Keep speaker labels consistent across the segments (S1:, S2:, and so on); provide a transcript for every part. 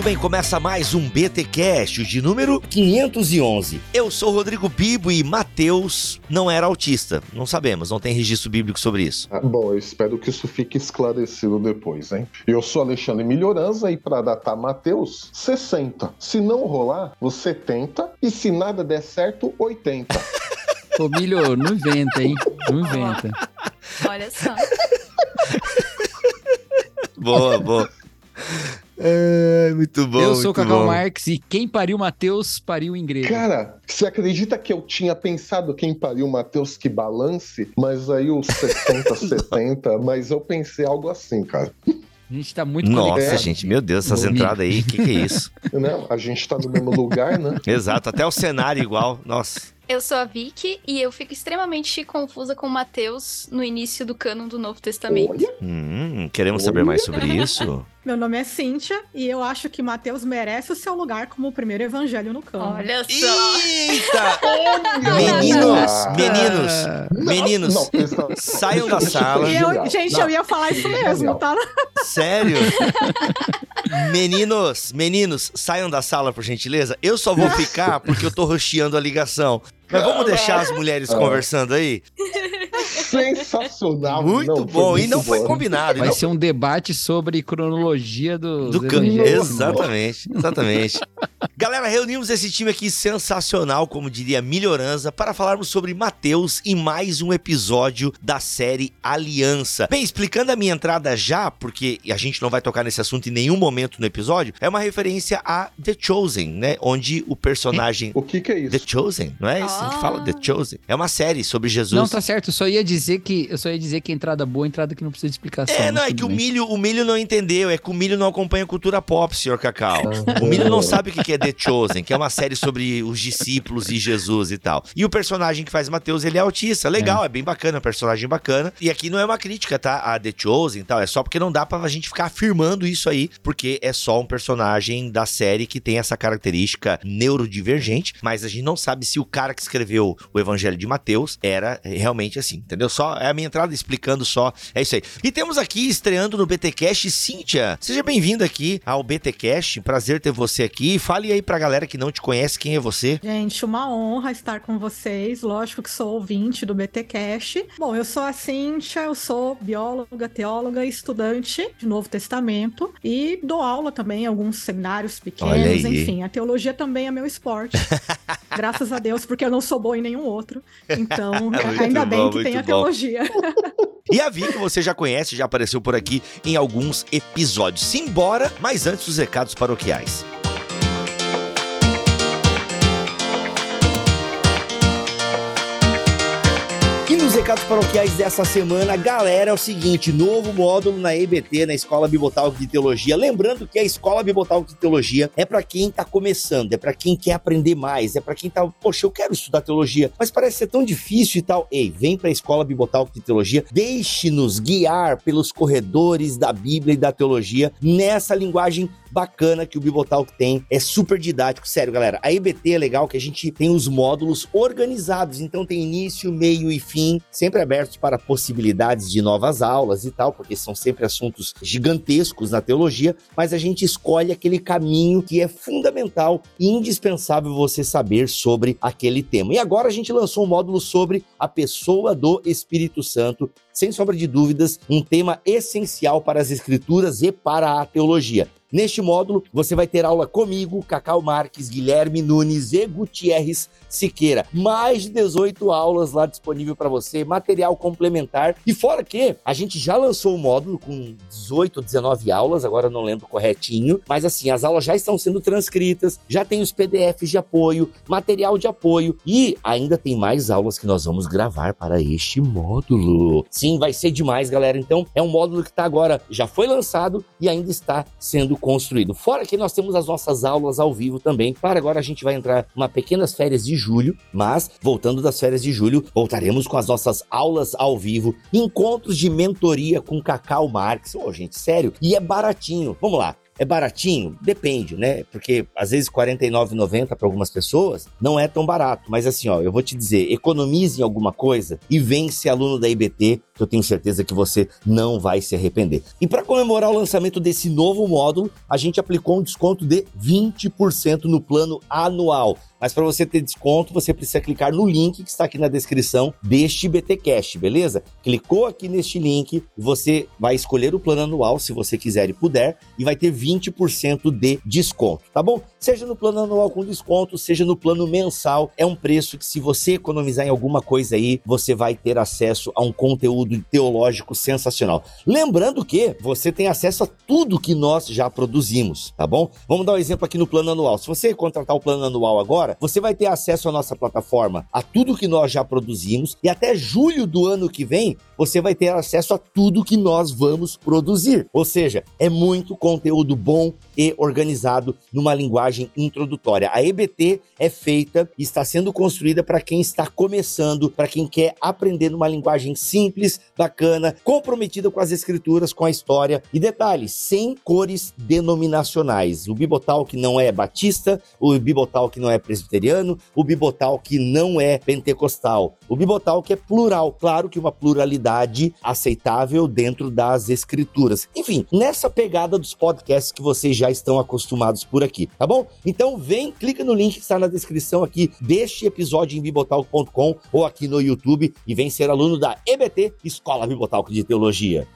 S1: Muito bem. Começa mais um BT Cast de número 511. Eu sou Rodrigo Bibo e Mateus não era autista. Não sabemos, não tem registro bíblico sobre isso.
S2: Ah, bom, eu espero que isso fique esclarecido depois, hein? Eu sou Alexandre Melhoranza e para datar Mateus, 60. Se não rolar, você tenta e se nada der certo, 80.
S3: Ô, Milho, não inventa, hein? Não inventa.
S4: Olha só.
S1: Boa, boa. É, muito bom.
S3: eu sou o Cacau
S1: bom.
S3: Marques e quem pariu Mateus pariu em grego.
S2: Cara, você acredita que eu tinha pensado quem pariu Mateus que balance, mas aí os 60, 70, mas eu pensei algo assim, cara.
S3: A gente tá muito
S1: Nossa,
S3: conectado.
S1: gente, meu Deus, essas entradas aí, o que, que é isso?
S2: Né? A gente tá no mesmo lugar, né?
S1: Exato, até o cenário igual. Nossa.
S4: Eu sou a Vicky e eu fico extremamente confusa com Mateus no início do cânon do Novo Testamento.
S1: Hum, queremos saber mais sobre isso?
S5: Meu nome é Cíntia e eu acho que Mateus merece o seu lugar como o primeiro evangelho no cânon.
S4: Olha só.
S1: Eita! Meninos,
S2: Ah.
S1: meninos, meninos,
S2: Não, pensa-
S1: saiam da sala.
S5: E eu, gente,
S2: Não,
S5: eu ia falar isso mesmo, tá?
S1: sério? Meninos, meninos, saiam da sala, por gentileza. Eu só vou ficar porque eu tô rocheando a ligação. Mas vamos deixar as mulheres conversando aí?
S2: Sensacional.
S1: Muito
S2: Não, foi
S1: bom. E
S2: muito
S1: não foi
S2: boa.
S1: combinado. e
S3: Vai
S1: não
S3: ser um debate sobre cronologia do,
S1: Do can... Exatamente, exatamente. Galera, reunimos esse time aqui sensacional, como diria Melhorança, para falarmos sobre Mateus em mais um episódio da série Aliança. Bem, explicando a minha entrada já, porque a gente não vai tocar nesse assunto em nenhum momento no episódio, é uma referência a The Chosen, né? Onde o personagem.
S2: O que que é isso?
S1: The Chosen, não é isso que fala? The Chosen. É uma série sobre Jesus.
S3: Não, tá certo. Eu só ia dizer que eu só ia dizer que entrada boa, entrada que não precisa de explicação.
S1: É, não, é que o milho, o milho não entendeu, é que o milho não acompanha a cultura pop, senhor Cacau. O milho não sabe o que é The Chosen, que é uma série sobre os discípulos e Jesus e tal. E o personagem que faz Mateus, ele é autista. Legal, é, bem bacana, personagem bacana. E aqui não é uma crítica, tá? A The Chosen e tal, é só porque não dá pra gente ficar afirmando isso aí, porque é só um personagem da série que tem essa característica neurodivergente, mas a gente não sabe se o cara que escreveu o Evangelho de Mateus era realmente assim, entendeu? Só é a minha entrada explicando só, é isso aí. E temos aqui estreando no BTcast Cíntia. Seja bem-vinda aqui ao BTcast. Prazer ter você aqui. Fale aí pra galera que não te conhece quem é você.
S5: Gente, uma honra estar com vocês. Lógico que sou ouvinte do BTcast. Bom, eu sou a Cíntia, eu sou bióloga, teóloga estudante de Novo Testamento e dou aula também em alguns seminários pequenos, enfim. A teologia também é meu esporte. Graças a Deus, porque eu não sou boa em nenhum outro. Então, ainda bem
S1: bom,
S5: que tem a
S1: bom. E a Vi, que você já conhece, já apareceu por aqui em alguns episódios. Simbora, mas antes os recados paroquiais. Recados paroquiais dessa semana, galera, é o seguinte: novo módulo na EBT, na Escola Bibotalk de Teologia. Lembrando que a Escola Bibotalk de Teologia é para quem tá começando, é para quem quer aprender mais, é para quem tá, poxa, eu quero estudar teologia, mas parece ser tão difícil e tal. Ei, vem para a Escola Bibotalk de Teologia, deixe-nos guiar pelos corredores da Bíblia e da teologia nessa linguagem bacana que o Bibotalk tem. É super didático, sério, galera. A EBT é legal que a gente tem os módulos organizados, então tem início, meio e fim, sempre abertos para possibilidades de novas aulas e tal, porque são sempre assuntos gigantescos na teologia, mas a gente escolhe aquele caminho que é fundamental e indispensável você saber sobre aquele tema. E agora a gente lançou um módulo sobre a pessoa do Espírito Santo, sem sombra de dúvidas, um tema essencial para as escrituras e para a teologia. Neste módulo, você vai ter aula comigo, Cacau Marques, Guilherme Nunes e Gutierrez Siqueira. Mais de 18 aulas lá disponível para você, material complementar. E fora que a gente já lançou o módulo com 18, 19 aulas, agora não lembro corretinho, mas assim, as aulas já estão sendo transcritas, já tem os PDFs de apoio, material de apoio e ainda tem mais aulas que nós vamos gravar para este módulo. Sim, vai ser demais, galera. Então, é um módulo que está agora, já foi lançado e ainda está sendo construído. Fora que nós temos as nossas aulas ao vivo também. Claro, agora a gente vai entrar uma pequenas férias de julho, mas voltando das férias de julho, voltaremos com as nossas aulas ao vivo, encontros de mentoria com Cacau Marques. Ô, gente, sério, e é baratinho. Vamos lá. é baratinho? Depende, né? Porque às vezes R$ 49,90 para algumas pessoas não é tão barato. Mas assim, ó, eu vou te dizer, economize em alguma coisa e vem ser aluno da IBT, que eu tenho certeza que você não vai se arrepender. E para comemorar o lançamento desse novo módulo, a gente aplicou um desconto de 20% no plano anual. Mas para você ter desconto, você precisa clicar no link que está aqui na descrição deste BTcast, beleza? Clicou aqui neste link, você vai escolher o plano anual, se você quiser e puder, e vai ter 20% de desconto, tá bom? Seja no plano anual com desconto, seja no plano mensal, é um preço que se você economizar em alguma coisa aí, você vai ter acesso a um conteúdo teológico sensacional. Lembrando que você tem acesso a tudo que nós já produzimos, tá bom? Vamos dar um exemplo aqui no plano anual. Se você contratar o plano anual agora, você vai ter acesso à nossa plataforma, a tudo que nós já produzimos, e até julho do ano que vem, você vai ter acesso a tudo que nós vamos produzir. Ou seja, é muito conteúdo bom e organizado numa linguagem introdutória. A EBT é feita e está sendo construída para quem está começando, para quem quer aprender numa linguagem simples, bacana, comprometida com as escrituras, com a história. E detalhe, sem cores denominacionais. O Bibotal que não é batista, o Bibotal que não é presbiteriano, o Bibotal que não é pentecostal, o Bibotal que é plural. Claro que uma pluralidade aceitável dentro das escrituras. Enfim, nessa pegada dos podcasts que vocês já estão acostumados por aqui, tá bom? Então vem, clica no link que está na descrição aqui deste episódio em bibotalk.com ou aqui no YouTube e vem ser aluno da EBT, Escola Bibotalk de Teologia.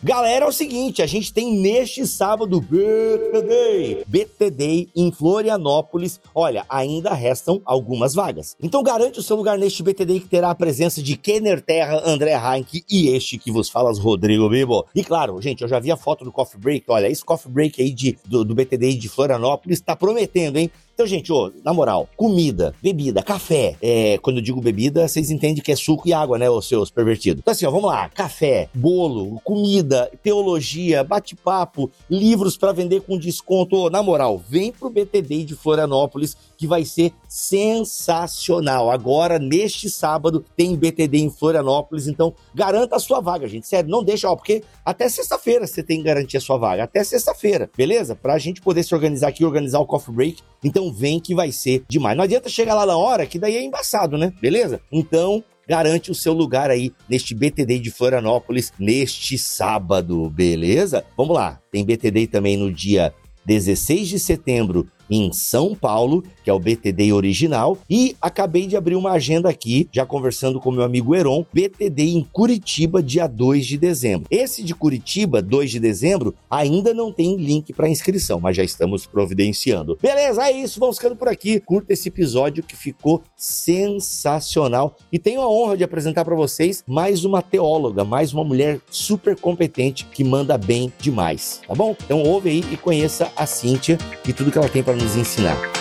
S1: Galera, é o seguinte, a gente tem neste sábado BTD, BTD em Florianópolis. Olha, ainda restam algumas vagas. Então garante o seu lugar neste BTD que terá a presença de Kenner Terra, André Heinck e este que vos fala, Rodrigo Bibo. E claro, gente, eu já vi a foto do Coffee Break. Olha, esse Coffee Break aí de, do, do BTD de Florianópolis tá prometendo, hein? Então, gente, ô, na moral, comida, bebida, café. É, quando eu digo bebida, vocês entendem que é suco e água, né, os seus pervertidos. Então, assim, ó, vamos lá. Café, bolo, comida, teologia, bate-papo, livros para vender com desconto. Ô, na moral, vem pro BTD de Florianópolis que vai ser sensacional. Agora, neste sábado, tem BTD em Florianópolis, então garanta a sua vaga, gente. Sério, não deixa, ó, porque até sexta-feira você tem que garantir a sua vaga. Até sexta-feira, beleza? Pra gente poder se organizar aqui, organizar o coffee break. Então vem que vai ser demais. Não adianta chegar lá na hora, que daí é embaçado, né? Beleza? Então, garante o seu lugar aí neste BTD de Florianópolis neste sábado, beleza? Vamos lá, tem BTD também no dia 16 de setembro em São Paulo, que é o BTD original, e acabei de abrir uma agenda aqui, já conversando com meu amigo Heron, BTD em Curitiba, dia 2 de dezembro. Esse de Curitiba, 2 de dezembro, ainda não tem link para inscrição, mas já estamos providenciando. Beleza, é isso, vamos ficando por aqui. Curta esse episódio que ficou sensacional e tenho a honra de apresentar para vocês mais uma teóloga, mais uma mulher super competente que manda bem demais, tá bom? Então ouve aí e conheça a Cíntia e tudo que ela tem para nos ensinar.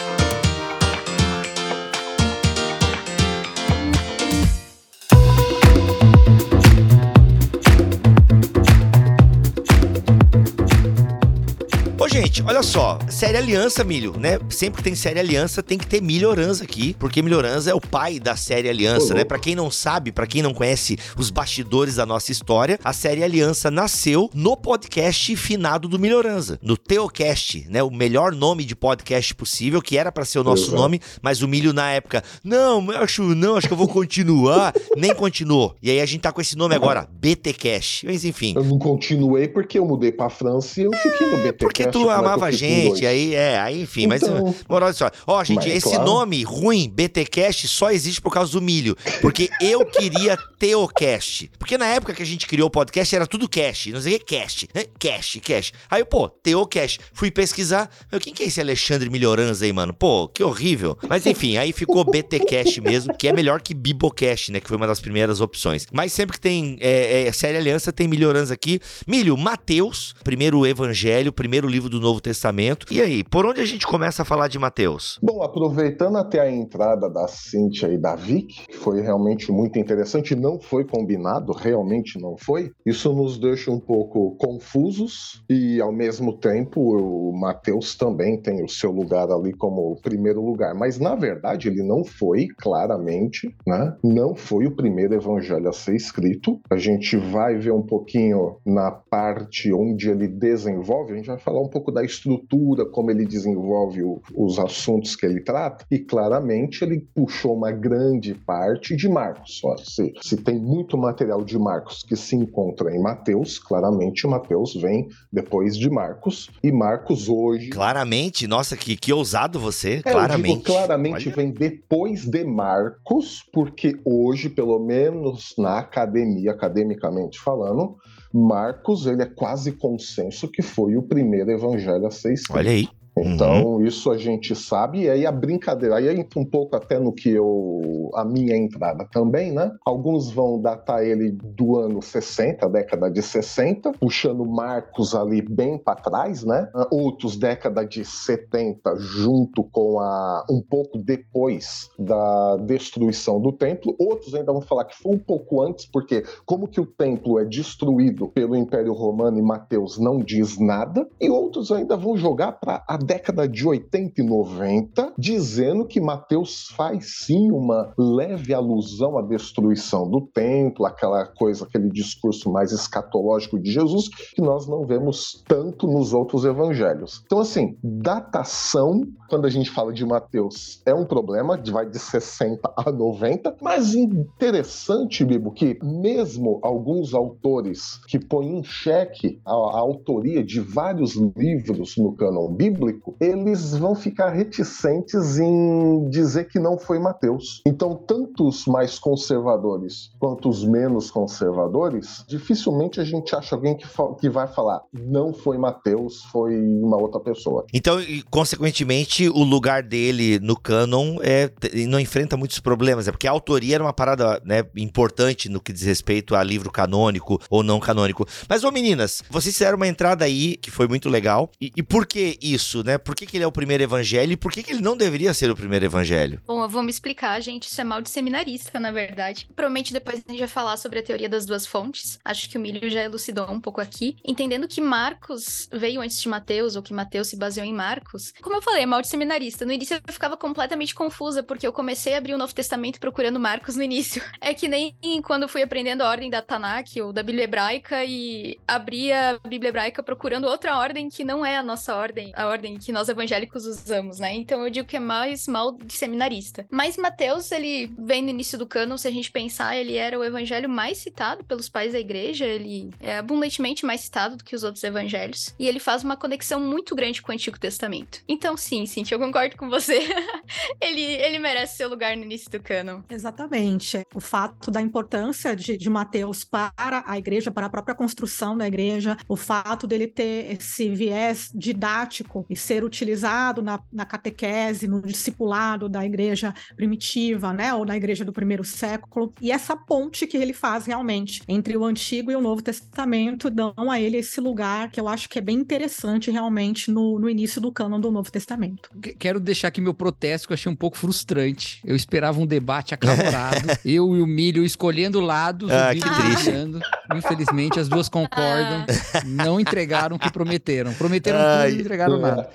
S1: Ô, gente, olha só, série Aliança, Milho, né? Sempre que tem série Aliança, tem que ter Milhoranza aqui, porque Milhoranza é o pai da série Aliança, né? Pra quem não sabe, pra quem não conhece os bastidores da nossa história, a série Aliança nasceu no podcast finado do Milhoranza, no Teocast, né? O melhor nome de podcast possível, que era pra ser o nosso
S2: Exato.
S1: nome, mas o Milho na época, não, acho não, acho que eu vou continuar, nem continuou. E aí a gente tá com esse nome agora, BTcast. Mas enfim,
S2: Eu não continuei porque eu mudei pra França e eu fiquei no BT.
S1: porque tu amava a gente, aí é, aí enfim, mas
S2: Então,
S1: moral só. Ó, gente, esse
S2: claro.
S1: nome ruim, BTcast, só existe por causa do milho, porque eu queria Teocast. Porque na época que a gente criou o podcast era tudo cast, não sei o que cast, né? Cast, cast. Aí, pô, Teocast. Fui pesquisar, meu, quem que é esse Alexandre Melhoranza aí, mano? Pô, que horrível. Mas enfim, aí ficou BTcast mesmo, que é melhor que Bibocast, né, que foi uma das primeiras opções. Mas sempre que tem é, é, série Aliança, tem Melhoranza aqui. Milho, Mateus, primeiro evangelho, primeiro livro do Novo Testamento. E aí, por onde a gente começa a falar de Mateus?
S2: Bom, aproveitando até a entrada da Cíntia e da Vic, que foi realmente muito interessante, não foi combinado, realmente não foi, isso nos deixa um pouco confusos e, ao mesmo tempo, o Mateus também tem o seu lugar ali como primeiro lugar. Mas, na verdade, ele não foi, claramente, né? Não foi o primeiro evangelho a ser escrito. A gente vai ver um pouquinho na parte onde ele desenvolve, a gente vai falar um pouco da estrutura, como ele desenvolve o, os assuntos que ele trata, e claramente ele puxou uma grande parte de Marcos. Se, se tem muito material de Marcos que se encontra em Mateus, claramente Mateus vem depois de Marcos, e Marcos hoje.
S1: Claramente, nossa, que, que ousado você,
S2: É,
S1: claramente.
S2: Eu digo, claramente
S1: Olha.
S2: vem depois de Marcos, porque hoje, pelo menos na academia, academicamente falando, Marcos ele é quase consenso que foi o primeiro evangelho a ser escrito.
S1: Olha aí.
S2: Então, isso a gente sabe, e aí a brincadeira, aí entra um pouco até no que eu. a minha entrada também, né? Alguns vão datar ele do ano 60, década de 60, puxando Marcos ali bem para trás, né? Outros, década de 70, junto com a. um pouco depois da destruição do templo. Outros ainda vão falar que foi um pouco antes, porque como que o templo é destruído pelo Império Romano e Mateus não diz nada, e outros ainda vão jogar para a década de 80 e 90, dizendo que Mateus faz sim uma leve alusão à destruição do templo, aquela coisa, aquele discurso mais escatológico de Jesus, que nós não vemos tanto nos outros evangelhos. Então, assim, datação, quando a gente fala de Mateus, é um problema, vai de 60 a 90, mas interessante, Bibo, que mesmo alguns autores que põem em xeque a, a autoria de vários livros no cânon bíblico, eles vão ficar reticentes em dizer que não foi Mateus. Então, tanto os mais conservadores quanto os menos conservadores, dificilmente a gente acha alguém que, que vai falar não foi Mateus, foi uma outra pessoa.
S1: Então, consequentemente, o lugar dele no canon é, não enfrenta muitos problemas. É porque a autoria era uma parada né, importante no que diz respeito a livro canônico ou não canônico. Mas, ô meninas, vocês fizeram uma entrada aí que foi muito legal. E, e por que isso, né? Por que, que ele é o primeiro evangelho e por que, que ele não deveria ser o primeiro evangelho?
S4: Bom, eu vou me explicar, gente. Isso é mal de seminarista, na verdade. Provavelmente depois a gente vai falar sobre a teoria das duas fontes. Acho que o Milho já elucidou um pouco aqui. Entendendo que Marcos veio antes de Mateus, ou que Mateus se baseou em Marcos. Como eu falei, é mal de seminarista. No início eu ficava completamente confusa, porque eu comecei a abrir o Novo Testamento procurando Marcos no início. É que nem quando fui aprendendo a ordem da Tanakh, ou da Bíblia Hebraica, e abria a Bíblia Hebraica procurando outra ordem que não é a nossa ordem, a ordem que nós evangélicos usamos, né? Então eu digo que é mais mal de seminarista. Mas Mateus, ele vem no início do cânon, se a gente pensar, ele era o evangelho mais citado pelos pais da igreja, ele é abundantemente mais citado do que os outros evangelhos, e ele faz uma conexão muito grande com o Antigo Testamento. Então sim, Cintia, eu concordo com você. ele, ele merece seu lugar no início do cânon.
S5: Exatamente. O fato da importância de, de Mateus para a igreja, para a própria construção da igreja, o fato dele ter esse viés didático e ser utilizado na, na catequese, no discipulado da igreja primitiva, né, ou da igreja do primeiro século, e essa ponte que ele faz realmente entre o Antigo e o Novo Testamento dão a ele esse lugar que eu acho que é bem interessante realmente no, no início do cânon do Novo Testamento.
S3: Que- Quero deixar aqui meu protesto, que eu achei um pouco frustrante. Eu esperava um debate acalorado. eu e o Milho escolhendo lados,
S1: Ah,
S3: o Milho ganhando. Infelizmente, as duas concordam. Não entregaram o que prometeram. Prometeram
S1: Ai,
S3: tudo e não entregaram nada.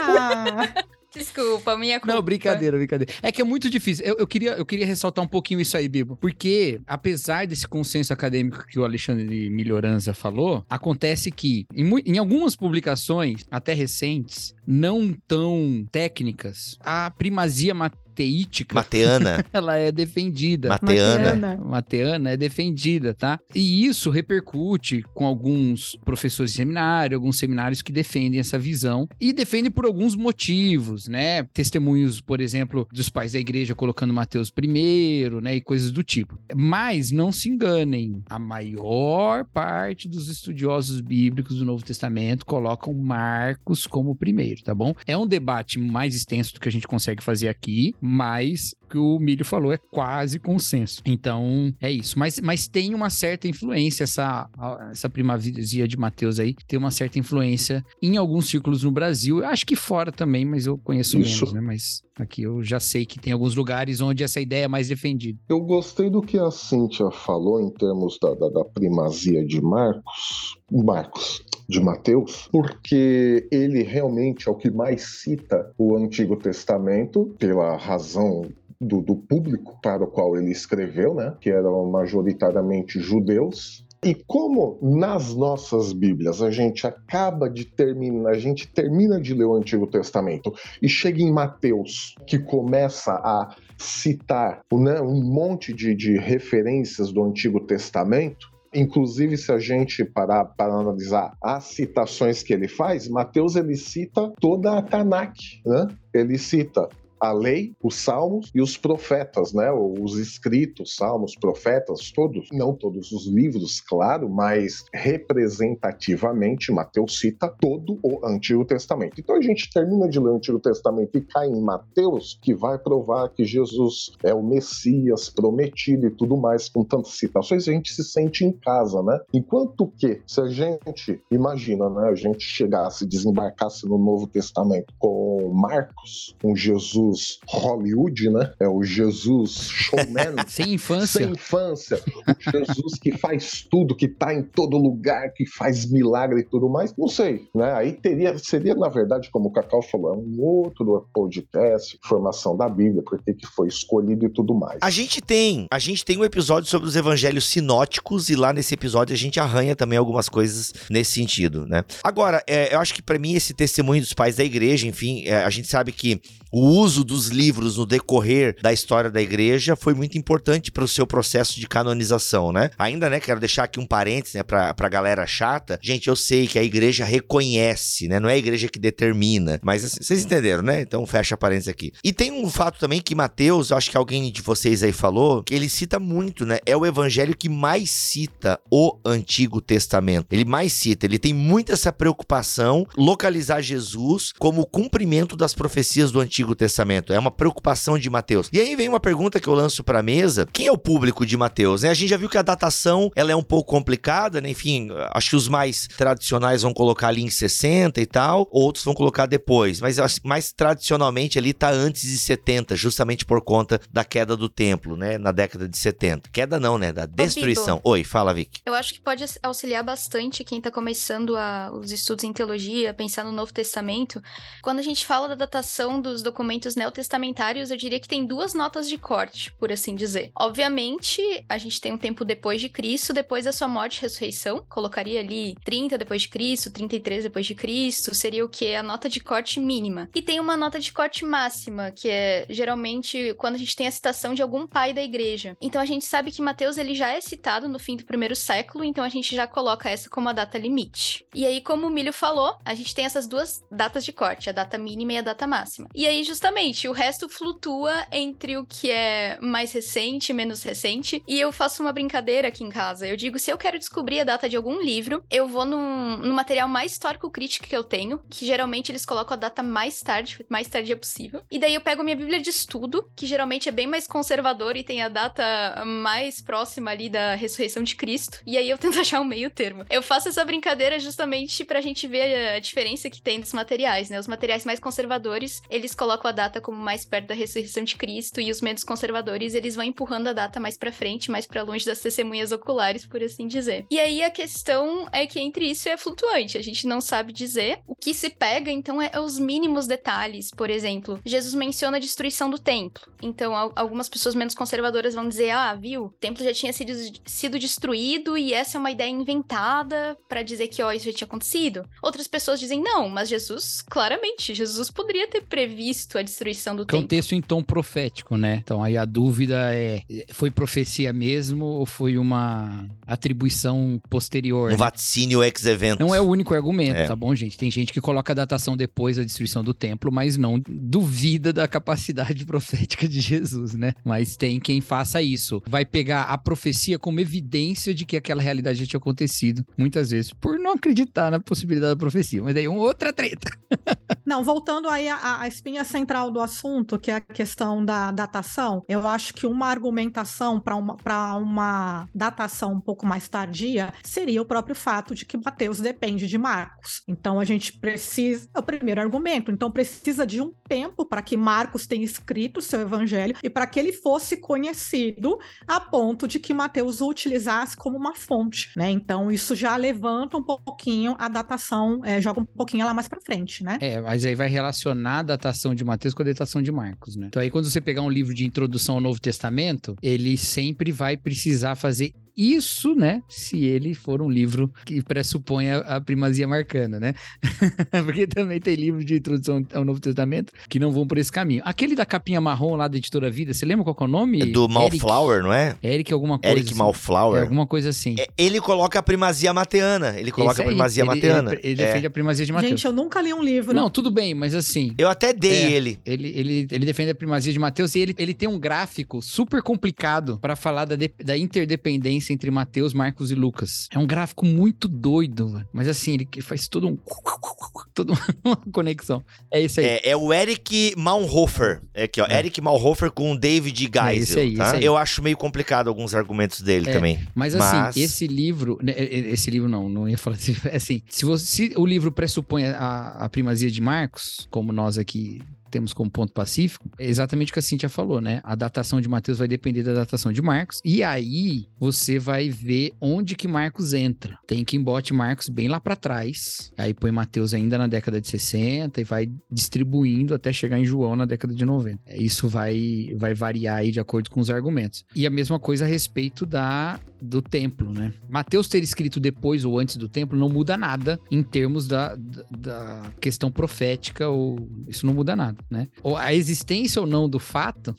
S5: Ah,
S4: Desculpa, minha culpa.
S3: Não, brincadeira, brincadeira. É que é muito difícil. Eu, eu queria, eu queria ressaltar um pouquinho isso aí, Bibo. Porque, apesar desse consenso acadêmico que o Alexandre Melhoranza falou, acontece que, em, em algumas publicações, até recentes, não tão técnicas, a primazia mateítica
S1: Mateana.
S3: ela é defendida.
S1: Mateana.
S5: Mateana.
S3: Mateana é defendida, tá? E isso repercute com alguns professores de seminário, alguns seminários que defendem essa visão e defendem por alguns motivos, né? Testemunhos, por exemplo, dos pais da igreja colocando Mateus primeiro, né? E coisas do tipo. Mas não se enganem, a maior parte dos estudiosos bíblicos do Novo Testamento colocam Marcos como primeiro, tá bom? É um debate mais extenso do que a gente consegue fazer aqui, mas que o Milho falou é quase consenso. Então, é isso. Mas, mas tem uma certa influência, essa, essa primazia de Mateus aí, tem uma certa influência em alguns círculos no Brasil. Acho que fora também, mas eu conheço isso. menos, né? Mas aqui eu já sei que tem alguns lugares onde essa ideia é mais defendida.
S2: Eu gostei do que a Cíntia falou em termos da, da, da primazia de Marcos. Marcos, de Mateus, porque ele realmente é o que mais cita o Antigo Testamento, pela razão do, do, público para o qual ele escreveu, né, que eram majoritariamente judeus. E como nas nossas Bíblias a gente acaba de terminar, a gente termina de ler o Antigo Testamento e chega em Mateus, que começa a citar né, um monte de, de referências do Antigo Testamento, Inclusive, se a gente parar para analisar as citações que ele faz, Mateus ele cita toda a Tanakh, né? Ele cita a lei, os salmos e os profetas, né? Os escritos, salmos, profetas, todos, não todos os livros, claro, mas representativamente Mateus cita todo o Antigo Testamento. Então a gente termina de ler o Antigo Testamento e cai em Mateus, que vai provar que Jesus é o Messias prometido e tudo mais, com tantas citações, a gente se sente em casa, né? Enquanto que, se a gente imagina, né, a gente chegasse, desembarcasse no Novo Testamento com Marcos, com Jesus Jesus Hollywood, né? É o Jesus showman.
S3: Sem infância.
S2: Sem infância. O Jesus que faz tudo, que tá em todo lugar, que faz milagre e tudo mais. Não sei, né? Aí teria, seria, na verdade, como o Cacau falou, é um outro podcast, formação da Bíblia, porque que foi escolhido e tudo mais.
S1: A gente tem, a gente tem um episódio sobre os evangelhos sinóticos e lá nesse episódio a gente arranha também algumas coisas nesse sentido, né? Agora, é, eu acho que para mim esse testemunho dos pais da igreja, enfim, é, a gente sabe que o uso dos livros no decorrer da história da igreja foi muito importante para o seu processo de canonização, né? Ainda, né, quero deixar aqui um parênteses, né, pra, pra galera chata. Gente, eu sei que a igreja reconhece, né? Não é a igreja que determina, mas assim, vocês entenderam, né? Então fecha parênteses aqui. E tem um fato também que Mateus, eu acho que alguém de vocês aí falou, que ele cita muito, né? É o evangelho que mais cita o Antigo Testamento. Ele mais cita, ele tem muito essa preocupação localizar Jesus como cumprimento das profecias do Antigo Antigo Testamento. É uma preocupação de Mateus. E aí vem uma pergunta que eu lanço para a mesa: quem é o público de Mateus? Né? A gente já viu que a datação ela é um pouco complicada, né? Enfim, acho que os mais tradicionais vão colocar ali em 60 e tal, outros vão colocar depois, mas mais tradicionalmente ali tá antes de 70, justamente por conta da queda do templo, né? Na década de 70. Queda não, né? Da destruição. Oi, fala, Vic.
S4: Eu acho que pode auxiliar bastante quem tá começando a, os estudos em teologia, pensar no Novo Testamento. Quando a gente fala da datação dos documentos neotestamentários, eu diria que tem duas notas de corte, por assim dizer. Obviamente, a gente tem um tempo depois de Cristo, depois da sua morte e ressurreição, colocaria ali 30 depois de Cristo, 33 depois de Cristo, seria o que? A nota de corte mínima. E tem uma nota de corte máxima, que é geralmente quando a gente tem a citação de algum pai da igreja. Então a gente sabe que Mateus ele já é citado no fim do primeiro século, então a gente já coloca essa como a data limite. E aí, como o Milho falou, a gente tem essas duas datas de corte, a data mínima e a data máxima. E aí, justamente, o resto flutua entre o que é mais recente, menos recente. E eu faço uma brincadeira aqui em casa. Eu digo, se eu quero descobrir a data de algum livro, eu vou num, no material mais histórico-crítico que eu tenho, que geralmente eles colocam a data mais tarde, mais tardia possível. E daí eu pego minha Bíblia de estudo, que geralmente é bem mais conservadora e tem a data mais próxima ali da ressurreição de Cristo. E aí eu tento achar um meio termo. Eu faço essa brincadeira justamente pra gente ver a diferença que tem dos materiais, né? Os materiais mais conservadores, eles colocam a data como mais perto da ressurreição de Cristo e os menos conservadores, eles vão empurrando a data mais para frente, mais para longe das testemunhas oculares, por assim dizer. E aí a questão é que entre isso é flutuante, a gente não sabe dizer. O que se pega, então, é os mínimos detalhes. Por exemplo, Jesus menciona a destruição do templo. Então, algumas pessoas menos conservadoras vão dizer: ah, viu, o templo já tinha sido, sido destruído e essa é uma ideia inventada para dizer que, ó, isso já tinha acontecido. Outras pessoas dizem: não, mas Jesus, claramente, Jesus poderia ter previsto a destruição do
S3: que
S4: templo.
S3: É um texto em tom profético, né? Então aí a dúvida é, foi profecia mesmo ou foi uma atribuição posterior?
S1: Um né? vaticínio ex evento.
S3: Não é o único argumento, é. tá bom, gente? Tem gente que coloca a datação depois da destruição do templo, mas não duvida da capacidade profética de Jesus, né? Mas tem quem faça isso. Vai pegar a profecia como evidência de que aquela realidade já tinha acontecido, muitas vezes, por não acreditar na possibilidade da profecia. Mas daí é uma outra treta.
S5: não, voltando aí à espinha central do assunto, que é a questão da datação, eu acho que uma argumentação para uma, uma datação um pouco mais tardia seria o próprio fato de que Mateus depende de Marcos. Então a gente precisa, é o primeiro argumento, então precisa de um tempo para que Marcos tenha escrito o seu evangelho e para que ele fosse conhecido a ponto de que Mateus o utilizasse como uma fonte, né? Então isso já levanta um pouquinho a datação, é, joga um pouquinho ela mais para frente, né?
S3: É, mas aí vai relacionar a datação de Mateus com a datação de Marcos, né? Então aí quando você pegar um livro de introdução ao Novo Testamento, ele sempre vai precisar fazer isso, né, se ele for um livro que pressupõe a, a primazia marcana, né? Porque também tem livros de introdução ao Novo Testamento que não vão por esse caminho. Aquele da capinha marrom lá da Editora Vida, você lembra qual é o nome?
S1: É do Malflower, não é?
S3: Eric alguma coisa.
S1: Eric assim. Malflower.
S3: É, alguma coisa assim.
S1: É, ele coloca a primazia mateana. Ele coloca a primazia
S3: ele,
S1: mateana.
S3: Ele, ele, ele defende a primazia de Mateus.
S5: Gente, eu nunca li um livro.
S3: Não, tudo bem, mas assim...
S1: Eu até dei
S3: é,
S1: ele.
S3: ele. Ele ele defende a primazia de Mateus e ele, ele tem um gráfico super complicado para falar da, de, da interdependência entre Mateus, Marcos e Lucas. É um gráfico muito doido, mas assim, ele faz todo um. toda uma conexão. É isso aí.
S1: É, é o Eric Malhofer. É aqui, ó. É. Eric Malhofer com o David Geisel. É esse aí, tá? aí. Eu acho meio complicado alguns argumentos dele é, também.
S3: Mas assim, mas... esse livro. Né, esse livro não, não ia falar assim. Assim, se, você, se o livro pressupõe a, a primazia de Marcos, como nós aqui temos como ponto pacífico, é exatamente o que a Cintia falou, né? A datação de Mateus vai depender da datação de Marcos, e aí você vai ver onde que Marcos entra. Tem que embote Marcos bem lá para trás, aí põe Mateus ainda na década de 60 e vai distribuindo até chegar em João na década de 90. É, isso vai, vai variar aí de acordo com os argumentos. E a mesma coisa a respeito da do templo, né? Mateus ter escrito depois ou antes do templo não muda nada em termos da, da, da questão profética, ou isso não muda nada né? Ou a existência ou não do fato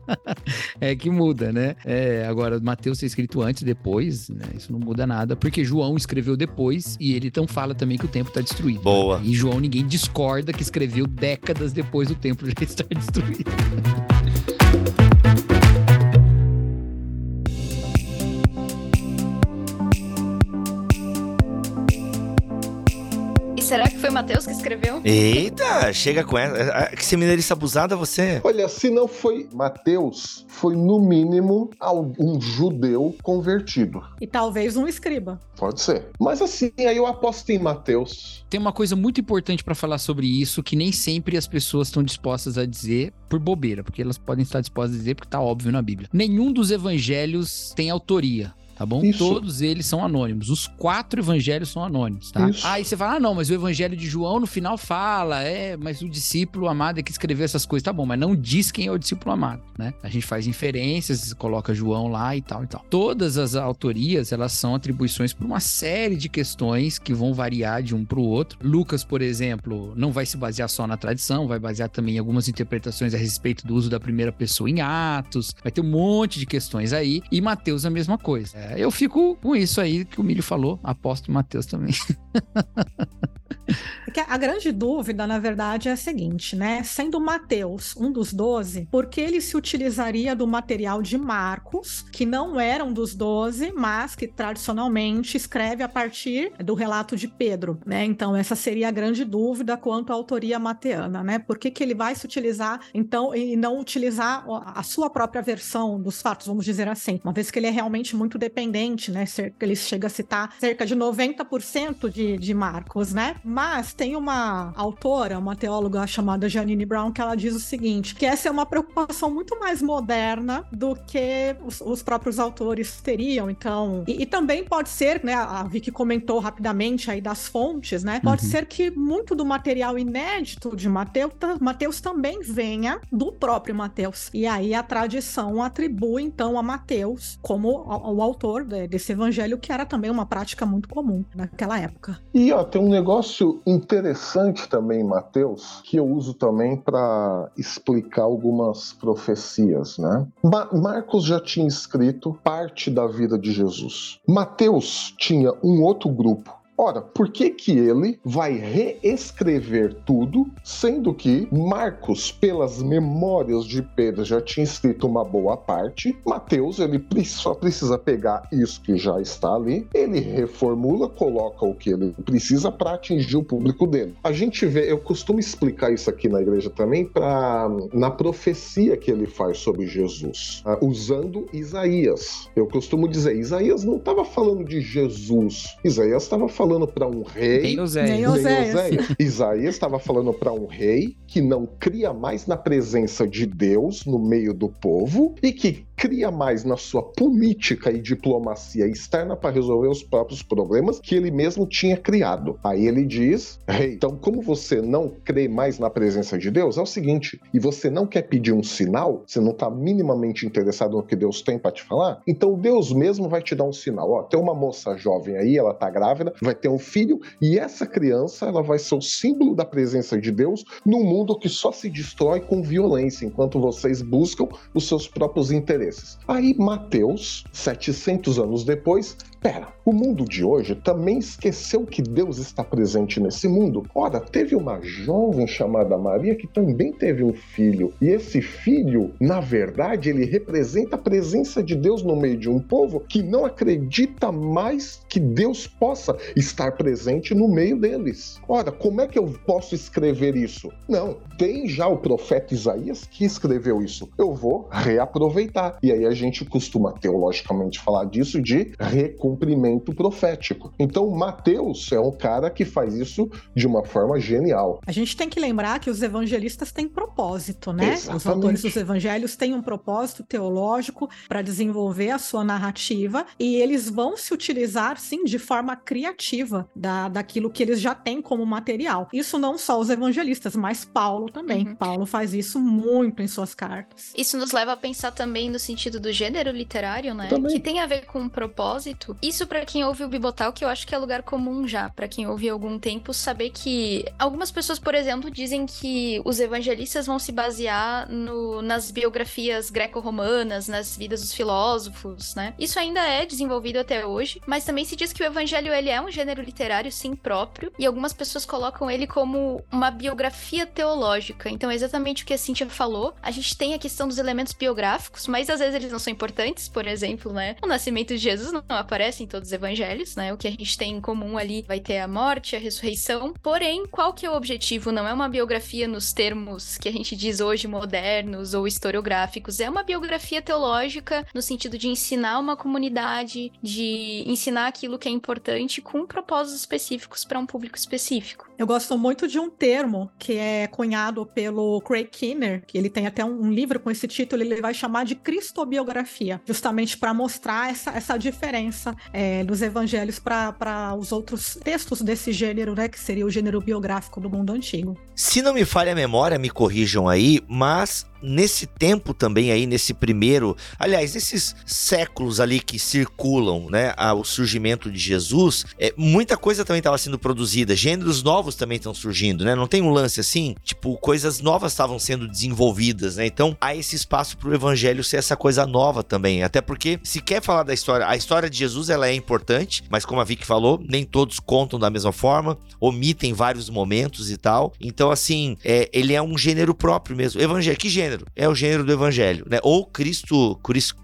S3: é que muda, né? É, agora, Mateus ser escrito antes, depois, né? Isso não muda nada, porque João escreveu depois e ele então fala também que o templo está destruído.
S1: Boa.
S3: E João ninguém discorda que escreveu décadas depois do templo já estar destruído.
S4: Será que foi Mateus que escreveu?
S1: Eita, chega com essa. Que seminarista abusada você.
S2: Olha, se não foi Mateus, foi no mínimo algum judeu convertido.
S5: E talvez um escriba.
S2: Pode ser. Mas assim, aí eu aposto em Mateus.
S3: Tem uma coisa muito importante para falar sobre isso que nem sempre as pessoas estão dispostas a dizer por bobeira, porque elas podem estar dispostas a dizer porque tá óbvio na Bíblia. Nenhum dos evangelhos tem autoria tá bom? Isso. Todos eles são anônimos. Os quatro evangelhos são anônimos, tá? Isso. Aí você fala, ah, não, mas o evangelho de João no final fala, é, mas o discípulo amado é que escreveu essas coisas, tá bom, mas não diz quem é o discípulo amado, né? A gente faz inferências, coloca João lá e tal e tal. Todas as autorias, elas são atribuições por uma série de questões que vão variar de um para o outro. Lucas, por exemplo, não vai se basear só na tradição, vai basear também em algumas interpretações a respeito do uso da primeira pessoa em Atos, vai ter um monte de questões aí. E Mateus a mesma coisa. É, eu fico com isso aí que o Milho falou, aposto Matheus também.
S5: Porque a grande dúvida, na verdade, é a seguinte, né? Sendo Mateus um dos doze, por que ele se utilizaria do material de Marcos, que não eram dos doze, mas que tradicionalmente escreve a partir do relato de Pedro, né? Então, essa seria a grande dúvida quanto à autoria mateana, né? Por que, que ele vai se utilizar, então, e não utilizar a sua própria versão dos fatos, vamos dizer assim, uma vez que ele é realmente muito dependente, né? Ele chega a citar cerca de 90% de, de Marcos, né? Mas tem uma autora, uma teóloga chamada Janine Brown, que ela diz o seguinte: que essa é uma preocupação muito mais moderna do que os, os próprios autores teriam. Então, e, e, também pode ser, né? A Vicky comentou rapidamente aí das fontes, né? Pode uhum. ser que muito do material inédito de Mateus, Mateus também venha do próprio Mateus. E aí a tradição atribui então a Mateus como o, o autor desse evangelho, que era também uma prática muito comum naquela época.
S2: E ó, tem um negócio negócio interessante também em Mateus, que eu uso também para explicar algumas profecias, né? Ma Marcos já tinha escrito parte da vida de Jesus. Mateus tinha um outro grupo Ora, por que que ele vai reescrever tudo, sendo que Marcos, pelas memórias de Pedro, já tinha escrito uma boa parte, Mateus, ele só precisa pegar isso que já está ali, ele reformula, coloca o que ele precisa para atingir o público dele. A gente vê, eu costumo explicar isso aqui na igreja também, para na profecia que ele faz sobre Jesus, uh, usando Isaías. Eu costumo dizer, Isaías não estava falando de Jesus, Isaías estava falando para um rei.
S3: Nem Oséias.
S5: Nem Oséias.
S2: Isaías estava falando para um rei que não cria mais na presença de Deus no meio do povo e que cria mais na sua política e diplomacia externa para resolver os próprios problemas que ele mesmo tinha criado. Aí ele diz: Rei, hey, então, como você não crê mais na presença de Deus, é o seguinte, e você não quer pedir um sinal, você não está minimamente interessado no que Deus tem para te falar, então Deus mesmo vai te dar um sinal. Ó, tem uma moça jovem aí, ela tá grávida, vai ter um filho, e essa criança ela vai ser o símbolo da presença de Deus num mundo que só se destrói com violência, enquanto vocês buscam os seus próprios interesses. Aí Mateus, 700 anos depois, Pera, o mundo de hoje também esqueceu que Deus está presente nesse mundo? Ora, teve uma jovem chamada Maria que também teve um filho, e esse filho, na verdade, ele representa a presença de Deus no meio de um povo que não acredita mais que Deus possa estar presente no meio deles. Ora, como é que eu posso escrever isso? Não, tem já o profeta Isaías que escreveu isso. Eu vou reaproveitar. E aí a gente costuma teologicamente falar disso de recon cumprimento profético. Então, Mateus é um cara que faz isso de uma forma genial.
S5: A gente tem que lembrar que os evangelistas têm propósito, né?
S2: Exatamente.
S5: Os autores dos evangelhos têm um propósito teológico para desenvolver a sua narrativa e eles vão se utilizar, sim, de forma criativa da, daquilo que eles já têm como material. Isso não só os evangelistas, mas Paulo também. Uhum. Paulo faz isso muito em suas cartas.
S4: Isso nos leva a pensar também no sentido do gênero literário, né?
S2: Também.
S4: Que tem a ver com um propósito isso para quem ouve o Bibotal, que eu acho que é lugar comum já, para quem ouve há algum tempo, saber que algumas pessoas, por exemplo, dizem que os evangelistas vão se basear no, nas biografias greco-romanas, nas vidas dos filósofos, né? Isso ainda é desenvolvido até hoje, mas também se diz que o evangelho ele é um gênero literário sim próprio, e algumas pessoas colocam ele como uma biografia teológica. Então é exatamente o que a Cintia falou. A gente tem a questão dos elementos biográficos, mas às vezes eles não são importantes, por exemplo, né? O nascimento de Jesus não aparece em todos os evangelhos, né? O que a gente tem em comum ali vai ter a morte, a ressurreição. Porém, qual que é o objetivo? Não é uma biografia nos termos que a gente diz hoje modernos ou historiográficos, é uma biografia teológica no sentido de ensinar uma comunidade, de ensinar aquilo que é importante com propósitos específicos para um público específico.
S5: Eu gosto muito de um termo que é cunhado pelo Craig Kinner, que ele tem até um livro com esse título, ele vai chamar de Cristobiografia, justamente para mostrar essa, essa diferença é, dos evangelhos para os outros textos desse gênero, né, que seria o gênero biográfico do mundo antigo.
S1: Se não me falha a memória, me corrijam aí, mas nesse tempo também aí, nesse primeiro, aliás, nesses séculos ali que circulam, né, ao surgimento de Jesus, é, muita coisa também estava sendo produzida, gêneros novos também estão surgindo, né? Não tem um lance assim, tipo, coisas novas estavam sendo desenvolvidas, né? Então, há esse espaço para o evangelho ser essa coisa nova também, até porque se quer falar da história, a história de Jesus ela é importante, mas como a Vicky falou, nem todos contam da mesma forma, omitem vários momentos e tal. Então, assim, é, ele é um gênero próprio mesmo. Evangelho, que gênero? Gênero. É o gênero do evangelho, né? Ou Cristo, Cristo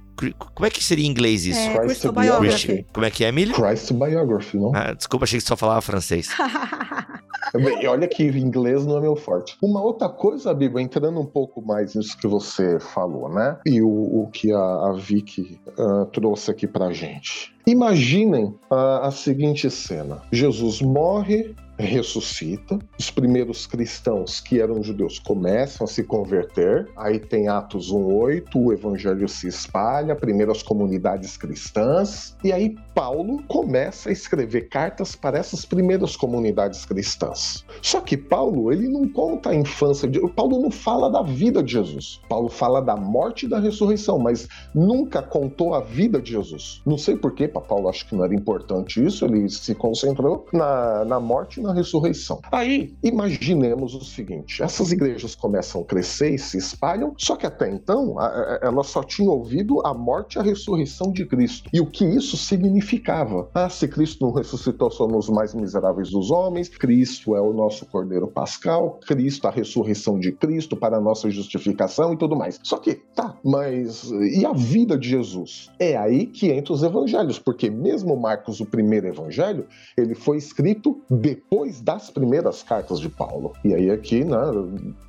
S1: como é que seria em inglês isso?
S5: É, Christ Biography.
S1: Como é que é, Emílio?
S2: Christ Biography, não?
S1: Ah, desculpa, achei que só falava francês.
S2: Olha que inglês não é meu forte. Uma outra coisa, Bibo, entrando um pouco mais nisso que você falou, né? E o, o que a, a Vicky uh, trouxe aqui pra gente. Imaginem uh, a seguinte cena: Jesus morre, ressuscita, os primeiros cristãos que eram judeus começam a se converter, aí tem Atos 1:8, o evangelho se espalha, primeiras comunidades cristãs, e aí Paulo começa a escrever cartas para essas primeiras comunidades cristãs. Só que Paulo, ele não conta a infância de Paulo não fala da vida de Jesus. Paulo fala da morte e da ressurreição, mas nunca contou a vida de Jesus. Não sei porquê, para Paulo acho que não era importante isso, ele se concentrou na, na morte e na na ressurreição. Aí, imaginemos o seguinte: essas igrejas começam a crescer e se espalham, só que até então elas só tinham ouvido a morte e a ressurreição de Cristo. E o que isso significava? Ah, se Cristo não ressuscitou, somos os mais miseráveis dos homens, Cristo é o nosso Cordeiro Pascal, Cristo, a ressurreição de Cristo para a nossa justificação e tudo mais. Só que, tá, mas e a vida de Jesus? É aí que entra os evangelhos, porque mesmo Marcos, o primeiro evangelho, ele foi escrito depois das primeiras cartas de Paulo. E aí aqui, né,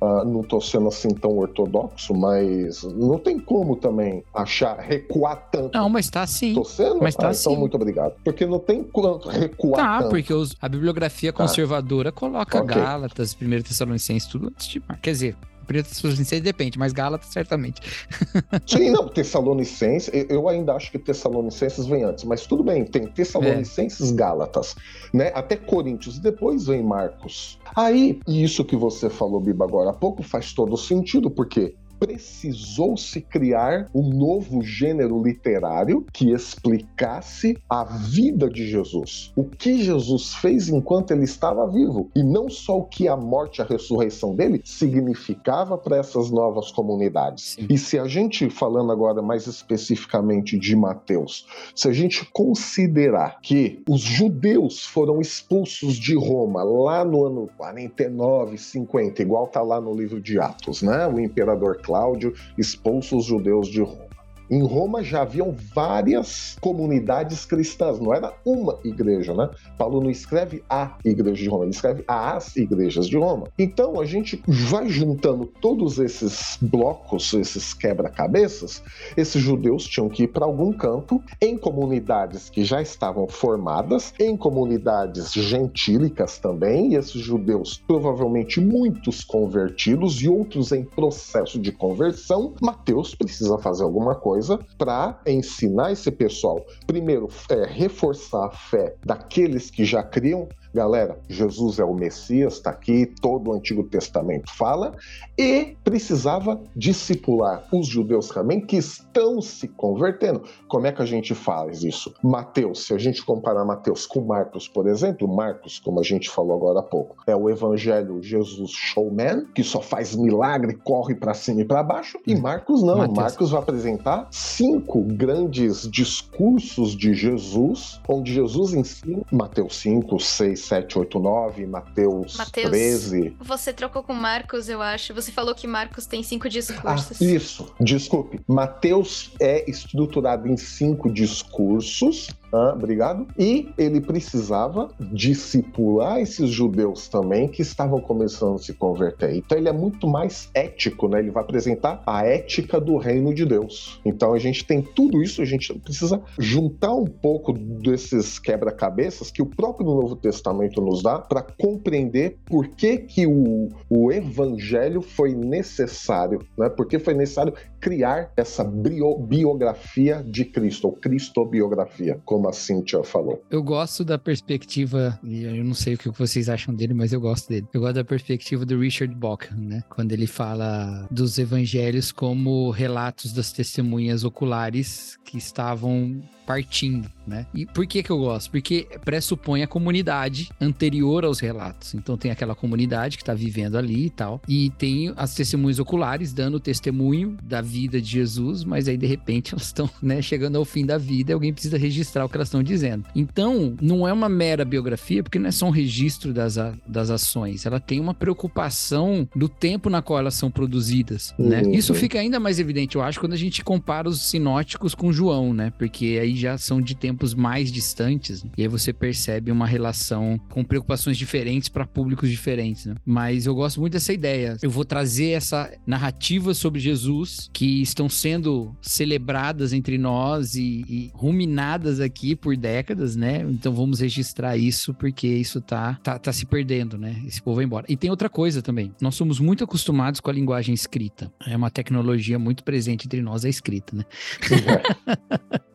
S2: ah, não estou sendo assim tão ortodoxo, mas não tem como também achar, recuar tanto.
S3: Não, mas tá sim.
S2: Tô sendo?
S3: Mas tá
S2: ah, então,
S3: sim.
S2: muito obrigado. Porque não tem quanto recuar
S3: Tá,
S2: tanto.
S3: porque os- a bibliografia conservadora coloca
S2: Ok.
S3: Gálatas, 1 Tessalonicenses, tudo antes de. Quer dizer, 1 Tessalonicenses depende, mas Gálatas certamente.
S2: Sim, não, Tessalonicenses, eu- ainda acho que Tessalonicenses vem antes, mas tudo bem, tem Tessalonicenses Gálatas, né? Até Coríntios, depois vem Marcos. Aí, e isso que você falou, Biba, agora há pouco faz todo sentido, porque precisou-se criar um novo gênero literário que explicasse a vida de Jesus. O que Jesus fez enquanto ele estava vivo. E não só o que a morte e a ressurreição dele significava para essas novas comunidades.
S3: Sim.
S2: E se a gente, falando agora mais especificamente de Mateus, se a gente considerar que os judeus foram expulsos de Roma lá no ano 49, 50, igual tá lá no livro de Atos, né? O imperador Cláudio expulsa os judeus de Roma. Em Roma já haviam várias comunidades cristãs, não era uma igreja, né? Paulo não escreve a igreja de Roma, ele escreve as igrejas de Roma. Então a gente vai juntando todos esses blocos, esses quebra-cabeças, esses judeus tinham que ir para algum canto, em comunidades que já estavam formadas, em comunidades gentílicas também, e esses judeus, provavelmente muitos convertidos e outros em processo de conversão. Mateus precisa fazer alguma coisa para ensinar esse pessoal, primeiro, é, reforçar a fé daqueles que já criam. Galera, Jesus é o Messias, está aqui, todo o Antigo Testamento fala, e precisava discipular os judeus também que estão se convertendo. Como é que a gente faz isso? Mateus, se a gente comparar Mateus com Marcos, por exemplo, Marcos, como a gente falou agora há pouco, é o evangelho Jesus showman, que só faz milagre, corre para cima e para baixo, e Marcos não.
S3: Mateus.
S2: Marcos vai apresentar cinco grandes discursos de Jesus, onde Jesus ensina Mateus 5, 6, 7, 8, 9, Mateus,
S4: Mateus.
S2: 13.
S4: Você trocou com Marcos, eu acho. Você falou que Marcos tem cinco
S2: Ah,
S4: discursos.
S2: isso, desculpe. Mateus é estruturado em cinco discursos. Ah, obrigado. E ele precisava discipular esses judeus também que estavam começando a se converter. Então ele é muito mais ético, né? Ele vai apresentar a ética do reino de Deus. Então a gente tem tudo isso, a gente precisa juntar um pouco desses quebra-cabeças que o próprio Novo Testamento nos dá para compreender por que, que o, o evangelho foi necessário, né? Por que foi necessário criar essa bio- biografia de Cristo, ou cristobiografia, como a Cíntia falou.
S3: Eu gosto da perspectiva, eu não sei o que vocês acham dele, mas eu gosto dele. Eu gosto da perspectiva do Richard Bauckham, né? Quando ele fala dos evangelhos como relatos das testemunhas oculares que estavam partindo, né? E por que que eu gosto? Porque pressupõe a comunidade anterior aos relatos. Então tem aquela comunidade que tá vivendo ali e tal, e tem as testemunhas oculares dando testemunho da vida de Jesus, mas aí de repente elas estão, né, chegando ao fim da vida e alguém precisa registrar o que elas estão dizendo. Então, não é uma mera biografia, porque não é só um registro das, a- das ações, ela tem uma preocupação do tempo na qual elas são produzidas, né?
S2: Uhum.
S3: Isso fica ainda mais evidente, eu acho, quando a gente compara os sinóticos com João, né? Porque aí já são de tempos mais distantes, né? e aí você percebe uma relação com preocupações diferentes para públicos diferentes, né? Mas eu gosto muito dessa ideia. Eu vou trazer essa narrativa sobre Jesus que estão sendo celebradas entre nós e, e ruminadas aqui por décadas, né? Então vamos registrar isso porque isso tá, tá, tá se perdendo, né? Esse povo vai embora. E tem outra coisa também. Nós somos muito acostumados com a linguagem escrita. É uma tecnologia muito presente entre nós, a escrita, né?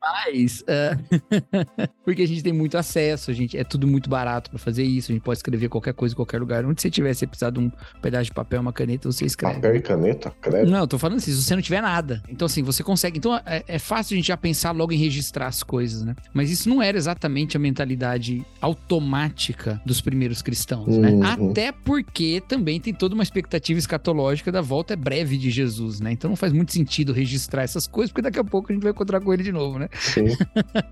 S3: Mas, uh, porque a gente tem muito acesso, a gente é tudo muito barato para fazer isso, a gente pode escrever qualquer coisa em qualquer lugar. Onde você tiver, se precisar de um pedaço de papel, uma caneta, você escreve.
S2: Papel e caneta? Credo.
S3: Não, tô falando assim, se você não tiver nada. Então, assim, você consegue. Então, é, é fácil a gente já pensar logo em registrar as coisas, né? Mas isso não era exatamente a mentalidade automática dos primeiros cristãos, né?
S2: Uhum.
S3: Até porque também tem toda uma expectativa escatológica da volta breve de Jesus, né? Então não faz muito sentido registrar essas coisas, porque daqui a pouco a gente vai encontrar com ele de novo, né?
S2: Sim.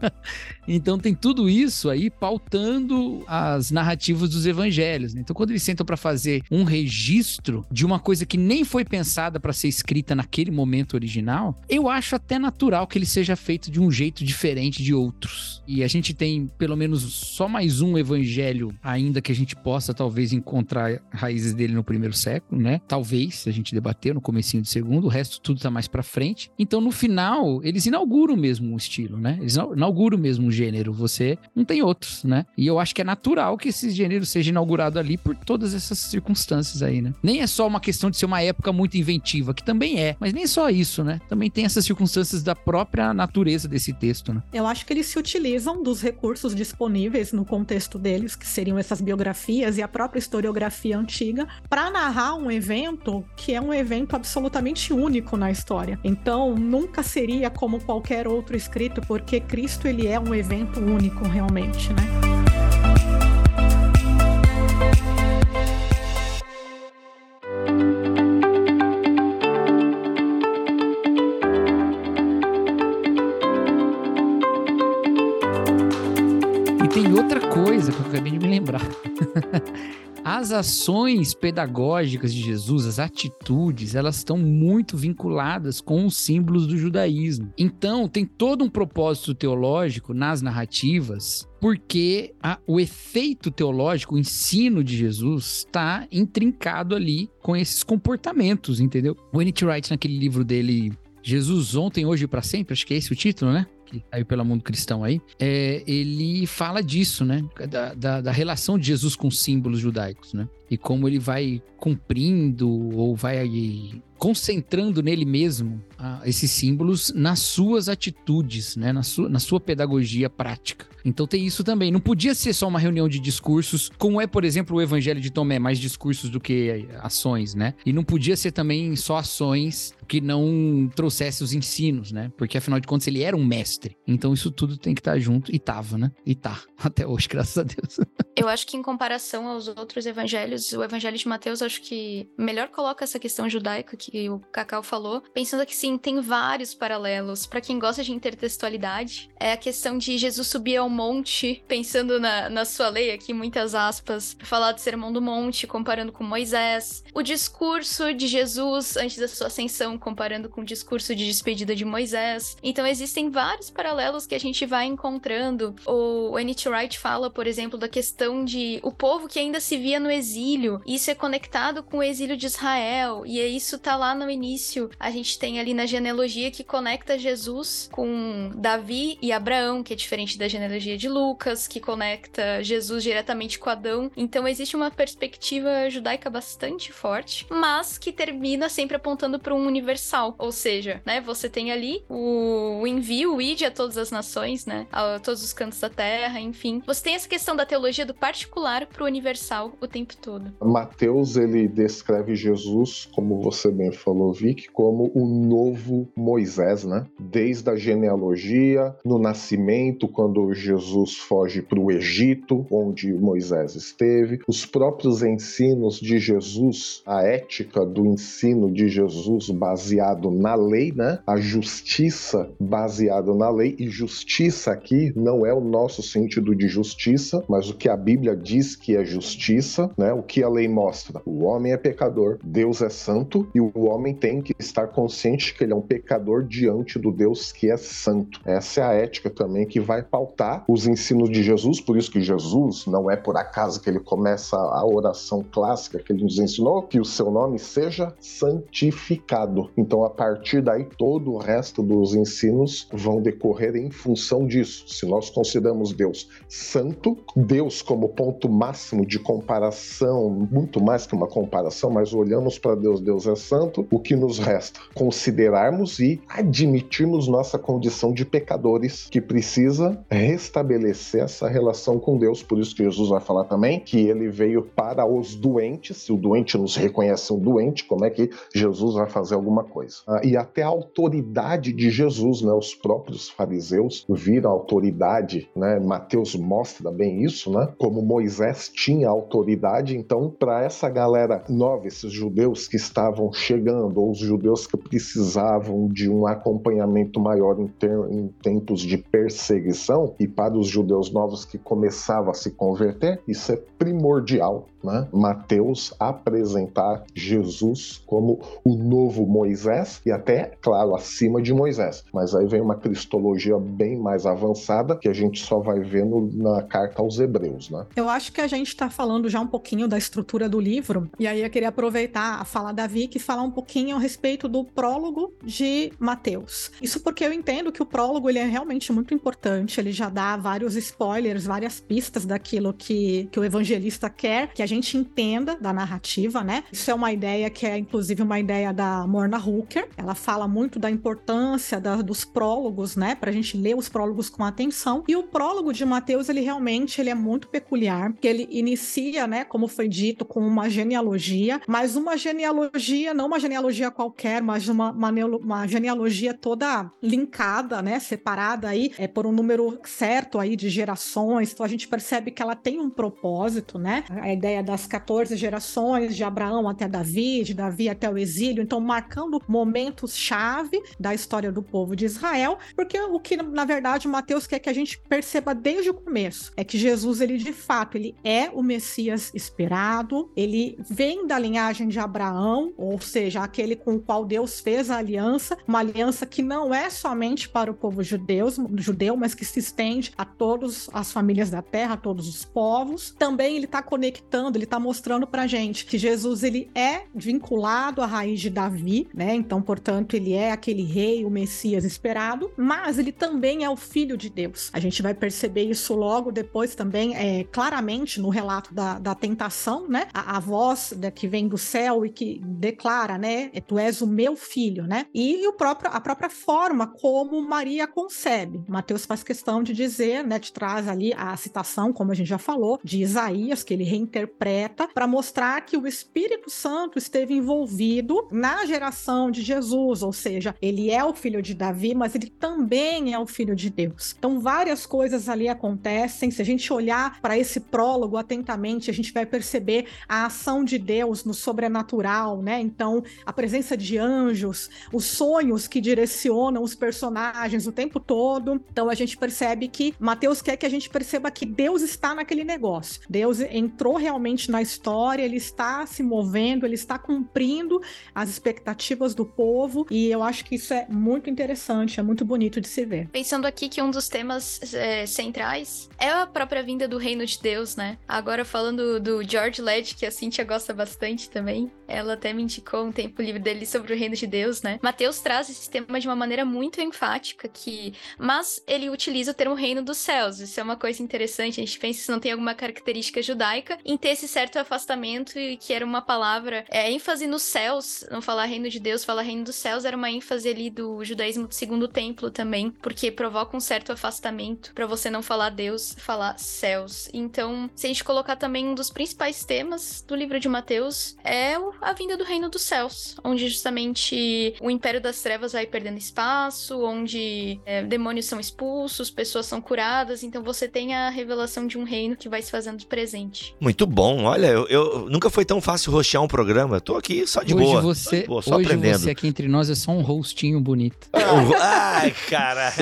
S3: então tem tudo isso aí pautando as narrativas dos evangelhos. Né? Então quando eles sentam para fazer um registro de uma coisa que nem foi pensada para ser escrita naquele momento original, eu acho até natural que ele seja feito de um jeito diferente de outros. E a gente tem pelo menos só mais um evangelho ainda que a gente possa talvez encontrar raízes dele no primeiro século, né? Talvez, se a gente debater no comecinho do segundo, o resto tudo tá mais para frente. Então no final, eles inauguram mesmo um estilo, né? Eles inauguram mesmo um gênero, você não tem outros, né? E eu acho que é natural que esse gênero seja inaugurado ali por todas essas circunstâncias aí, né? Nem é só uma questão de ser uma época muito inventiva, que também é, mas nem só isso, né? Também tem essas circunstâncias da própria natureza desse texto, né?
S5: Eu acho que eles se utilizam dos recursos disponíveis no contexto deles, que seriam essas biografias e a própria historiografia antiga, para narrar um evento que é um evento absolutamente único na história. Então, nunca seria como qualquer outro escrito, porque Cristo ele é um evento único realmente, né?
S3: E tem outra coisa que eu acabei de me lembrar. As ações pedagógicas de Jesus, as atitudes, elas estão muito vinculadas com os símbolos do judaísmo. Então, tem todo um propósito teológico nas narrativas porque a, o efeito teológico, o ensino de Jesus, está intrincado ali com esses comportamentos, entendeu? O. Wright, naquele livro dele, Jesus ontem, hoje e para sempre, acho que é esse o título, né? Que pelo mundo cristão aí, é, ele fala disso, né? Da, da, da, relação de Jesus com símbolos judaicos, né? E como ele vai cumprindo ou vai concentrando nele mesmo esses símbolos nas suas atitudes, né? Na sua, na sua pedagogia prática. Então tem isso também. Não podia ser só uma reunião de discursos, como é, por exemplo, o Evangelho de Tomé, mais discursos do que ações, né? E não podia ser também só ações que não trouxesse os ensinos, né? Porque afinal de contas ele era um mestre. Então isso tudo tem que estar junto e tava, né? E tá até hoje, graças a Deus.
S4: Eu acho que em comparação aos outros evangelhos, o Evangelho de Mateus acho que melhor coloca essa questão judaica que o Cacau falou, pensando que sim, tem vários paralelos. Para quem gosta de intertextualidade, é a questão de Jesus subir ao monte, pensando na, na sua lei aqui, muitas aspas, falar do sermão do monte, comparando com Moisés. O discurso de Jesus antes da sua ascensão, comparando com o discurso de despedida de Moisés. Então existem vários paralelos que a gente vai encontrando. O N.T. Wright fala, por exemplo, da questão de o povo que ainda se via no exílio. Isso é conectado com o exílio de Israel. E isso tá lá no início. A gente tem ali na genealogia que conecta Jesus com Davi e Abraão, que é diferente da genealogia de Lucas, que conecta Jesus diretamente com Adão. Então existe uma perspectiva judaica bastante forte, mas que termina sempre apontando para um universal. Ou seja, né, você tem ali o, envio, o id a todas as nações, né, a todos os cantos da terra, enfim. Você tem essa questão da teologia do particular para o universal o tempo todo.
S2: Mateus ele descreve Jesus, como você bem falou, Vic, como o novo Moisés, né? Desde a genealogia, no nascimento, quando Jesus foge para o Egito, onde Moisés esteve, os próprios ensinos de Jesus, a ética do ensino de Jesus baseado na lei, né? A justiça baseada na lei e justiça aqui não é o nosso sentido de justiça, mas o que a Bíblia diz que é justiça, né? O que a lei mostra? O homem é pecador, Deus é santo e o homem tem que estar consciente que ele é um pecador diante do Deus que é santo. Essa é a ética também que vai pautar os ensinos de Jesus, por isso que Jesus não é por acaso que ele começa a oração clássica que ele nos ensinou, que o seu nome seja santificado. Então, a partir daí, todo o resto dos ensinos vão decorrer em função disso. Se nós consideramos Deus santo, Deus como ponto máximo de comparação, muito mais que uma comparação, mas olhamos para Deus, Deus é santo, o que nos resta? Considerarmos e admitirmos nossa condição de pecadores, que precisa restabelecer essa relação com Deus. Por isso que Jesus vai falar também que ele veio para os doentes. Se o doente nos reconhece um doente, como é que Jesus vai fazer alguma coisa? Ah, e até a autoridade de Jesus, né? Os próprios fariseus viram a autoridade, né? Mateus mostra bem isso, né? Como Moisés tinha autoridade, então para essa galera nova, esses judeus que estavam chegando, ou os judeus que precisavam de um acompanhamento maior em, ter, em tempos de perseguição, e para os judeus novos que começavam a se converter, isso é primordial né, Mateus apresentar Jesus como o novo Moisés e até, claro, acima de Moisés. Mas aí vem uma cristologia bem mais avançada que a gente só vai ver na carta aos Hebreus, né?
S5: Eu acho que a gente está falando já um pouquinho da estrutura do livro e aí eu queria aproveitar a fala da Vicky e falar um pouquinho a respeito do prólogo de Mateus. Isso porque eu entendo que o prólogo ele é realmente muito importante, ele já dá vários spoilers, várias pistas daquilo que, que o evangelista quer que a gente entenda da narrativa, né? Isso é uma ideia que é, inclusive, uma ideia da Morna Hooker. Ela fala muito da importância da, dos prólogos, né? Pra gente ler os prólogos com atenção. E o prólogo de Mateus, ele realmente ele é muito peculiar, porque ele inicia, né? Como foi dito, com uma genealogia, mas uma genealogia, não uma genealogia qualquer, mas uma, uma, uma genealogia toda linkada, né? Separada aí é, por um número certo aí de gerações. Então a gente percebe que ela tem um propósito, né? A ideia ideia das 14 gerações, de Abraão até Davi, de Davi até o exílio, então marcando momentos-chave da história do povo de Israel, porque o que, na verdade, Mateus quer que a gente perceba desde o começo é que Jesus, ele de fato, ele é o Messias esperado, ele vem da linhagem de Abraão, ou seja, aquele com o qual Deus fez a aliança, uma aliança que não é somente para o povo judeu, judeu mas que se estende a todas as famílias da terra, a todos os povos. Também ele está conectando ele está mostrando pra gente que Jesus ele é vinculado à raiz de Davi, né? Então, portanto, ele é aquele rei, o Messias esperado, mas ele também é o filho de Deus. A gente vai perceber isso logo depois também, é, claramente no relato da, da tentação, né? A, a voz né, que vem do céu e que declara, né? É, tu és o meu filho, né? E, e o próprio, a própria forma como Maria concebe. Mateus faz questão de dizer, né? Te traz ali a citação, como a gente já falou, de Isaías, que ele reinterpreta interpreta para mostrar que o Espírito Santo esteve envolvido na geração de Jesus, ou seja, ele é o filho de Davi, mas ele também é o filho de Deus. Então, várias coisas ali acontecem. Se a gente olhar para esse prólogo atentamente, a gente vai perceber a ação de Deus no sobrenatural, né? Então, a presença de anjos, os sonhos que direcionam os personagens o tempo todo. Então, a gente percebe que Mateus quer que a gente perceba que Deus está naquele negócio. Deus entrou realmente na história, ele está se movendo, ele está cumprindo as expectativas do povo, e eu acho que isso é muito interessante, é muito bonito de se ver.
S4: Pensando aqui que um dos temas é, centrais é a própria vinda do reino de Deus, né? Agora falando do George Led, que a Cintia gosta bastante também, ela até me indicou um tempo livre dele sobre o reino de Deus, né? Mateus traz esse tema de uma maneira muito enfática, que mas ele utiliza o termo reino dos céus. Isso é uma coisa interessante, a gente pensa se não tem alguma característica judaica em ter esse certo afastamento e que era uma palavra, é, ênfase nos céus, não falar reino de Deus, falar reino dos céus, era uma ênfase ali do judaísmo do segundo templo também, porque provoca um certo afastamento para você não falar Deus, falar céus. Então, se a gente colocar também um dos principais temas do livro de Mateus é a vinda do reino dos céus, onde justamente o império das trevas vai perdendo espaço, onde é, demônios são expulsos, pessoas são curadas, então você tem a revelação de um reino que vai se fazendo presente.
S6: Muito bom. Olha, eu, eu nunca foi tão fácil roxear um programa. Eu tô aqui só de
S3: hoje
S6: boa.
S3: Você,
S6: boa, só
S3: hoje
S6: aprendendo.
S3: você aqui entre nós é só um rostinho bonito.
S6: Ai, cara.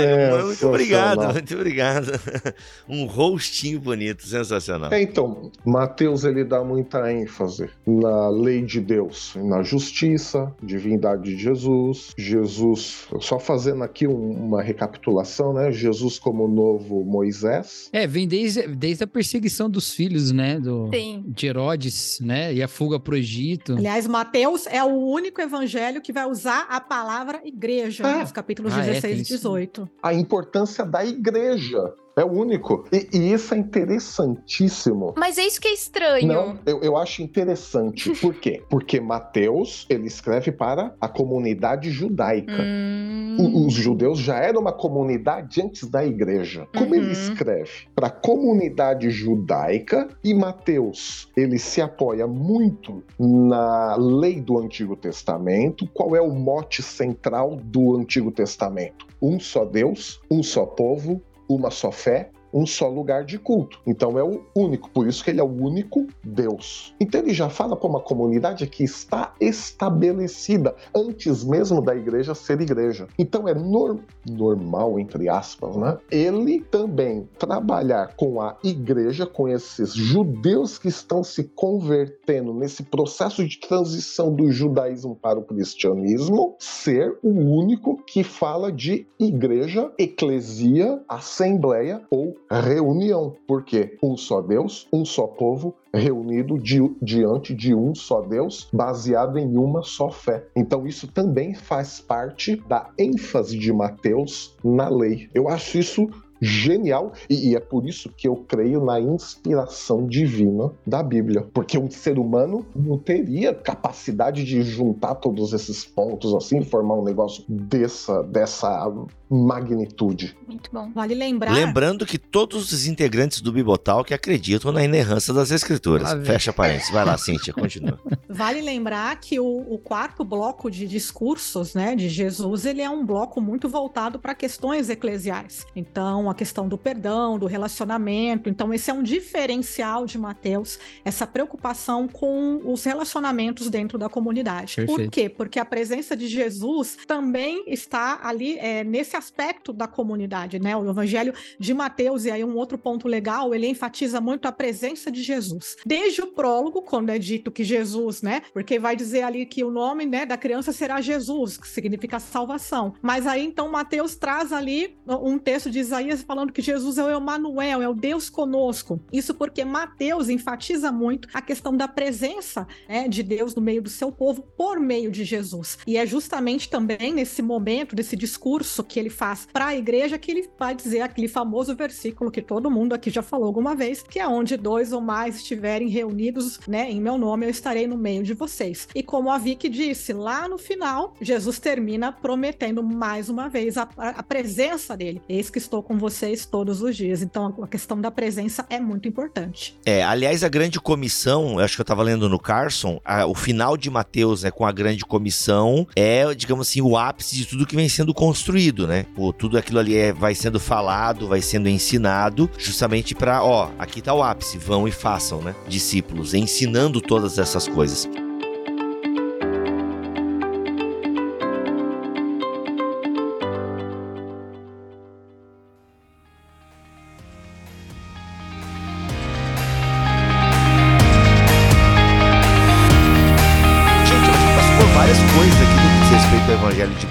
S6: muito obrigado, muito obrigado. Um rostinho bonito, sensacional.
S2: É, então, Mateus ele dá muita ênfase na lei de Deus, na justiça, divindade de Jesus. Jesus, só fazendo aqui um, uma recapitulação, né? Jesus como novo Moisés.
S3: É, vem desde, desde a perseguição dos filhos, né? Do,
S4: Sim.
S3: De Herodes, né? E a fuga pro Egito.
S5: Aliás, Mateus é o único evangelho que vai usar a palavra igreja
S2: Ah.
S5: nos capítulos
S3: Ah, é,
S5: 16
S3: tem
S5: e
S3: isso.
S5: 18.
S2: A importância da igreja. É o único. E, e, isso é interessantíssimo.
S4: Mas é isso que é estranho.
S2: Não, eu, eu acho interessante. Por quê? Porque Mateus, ele escreve para a comunidade judaica. Hum... O, os judeus já eram uma comunidade antes da igreja. Como uhum. ele escreve para a comunidade judaica e Mateus, ele se apoia muito na lei do Antigo Testamento. Qual é o mote central do Antigo Testamento? Um só Deus, um só povo, uma só fé, um só lugar de culto. Então é o único, por isso que ele é o único Deus. Então ele já fala para uma comunidade que está estabelecida antes mesmo da igreja ser igreja. Então é nor normal, entre aspas, né? Ele também trabalhar com a igreja, com esses judeus que estão se convertendo nesse processo de transição do judaísmo para o cristianismo, ser o único que fala de igreja, eclesia, assembleia ou reunião. porque Um só Deus, um só povo, reunido di diante de um só Deus, baseado em uma só fé. Então, isso também faz parte da ênfase de Mateus na lei. Eu acho isso genial e, e, é por isso que eu creio na inspiração divina da Bíblia, porque um ser humano não teria capacidade de juntar todos esses pontos assim, formar um negócio dessa dessa magnitude.
S4: Muito bom.
S5: Vale lembrar.
S1: Lembrando que todos os integrantes do Bibotal que acreditam na inerrância das escrituras. Ah, Fecha parênteses. Vai lá, Cíntia, continua.
S5: Vale lembrar que o, o, quarto bloco de discursos, né, de Jesus, ele é um bloco muito voltado para questões eclesiais. Então, a questão do perdão, do relacionamento. Então, esse é um diferencial de Mateus, essa preocupação com os relacionamentos dentro da comunidade. Perfeito. Por quê? Porque a presença de Jesus também está ali é, nesse aspecto da comunidade, né? O evangelho de Mateus, e aí um outro ponto legal, ele enfatiza muito a presença de Jesus. Desde o prólogo, quando é dito que Jesus, né? Porque vai dizer ali que o nome, né, da criança será Jesus, que significa salvação. Mas aí então Mateus traz ali um texto de Isaías falando que Jesus é o Emanuel, é o Deus conosco. Isso porque Mateus enfatiza muito a questão da presença né, de Deus no meio do seu povo por meio de Jesus. E é justamente também nesse momento, desse discurso que ele faz para a igreja que ele vai dizer aquele famoso versículo que todo mundo aqui já falou alguma vez, que é onde dois ou mais estiverem reunidos, né, em meu nome, eu estarei no meio de vocês. E como a Vicky disse, lá no final, Jesus termina prometendo mais uma vez a, a presença dele. Eis que estou com vocês todos os dias. Então a questão da presença é muito importante.
S1: É, aliás, a grande comissão, acho que eu estava lendo no Carson, a, o final de Mateus, né, com a grande comissão, é, digamos assim, o ápice de tudo que vem sendo construído, né? Pô, tudo aquilo ali é, vai sendo falado, vai sendo ensinado, justamente para, ó, aqui tá o ápice, vão e façam, né? Discípulos, ensinando todas essas coisas.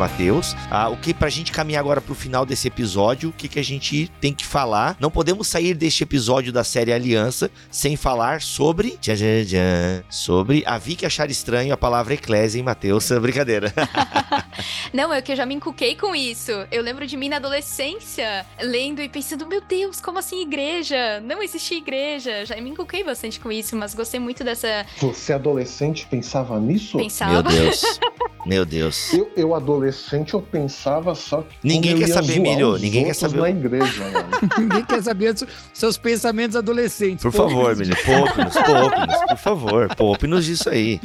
S1: Mateus. Ah, o que pra gente caminhar agora pro final desse episódio, o que, que a gente tem que falar? Não podemos sair deste episódio da série Aliança sem falar sobre. Tchan, tchan, tchan, sobre a Vicky achar estranho a palavra eclésia em Mateus. Brincadeira.
S4: Não, é que eu já me encuquei com isso. Eu lembro de mim na adolescência, lendo e pensando, meu Deus, como assim igreja? Não existia igreja. Já me encuquei bastante com isso, mas gostei muito dessa.
S2: Você adolescente pensava nisso?
S4: Pensava.
S1: Meu Deus. Meu Deus.
S2: Eu, eu adolescente, eu pensava só que.
S1: Ninguém quer saber, Milho. Ninguém quer saber.
S2: Na igreja.
S3: Ninguém quer saber dos seus pensamentos adolescentes.
S1: Por favor, Milho. Poupe-nos, poupe-nos. Por favor, poupe-nos disso aí.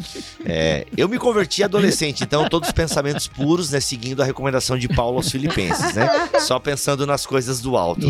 S1: É, eu me converti adolescente, então todos os pensamentos puros, né? Seguindo a recomendação de Paulo aos Filipenses, né? Só pensando nas coisas do alto.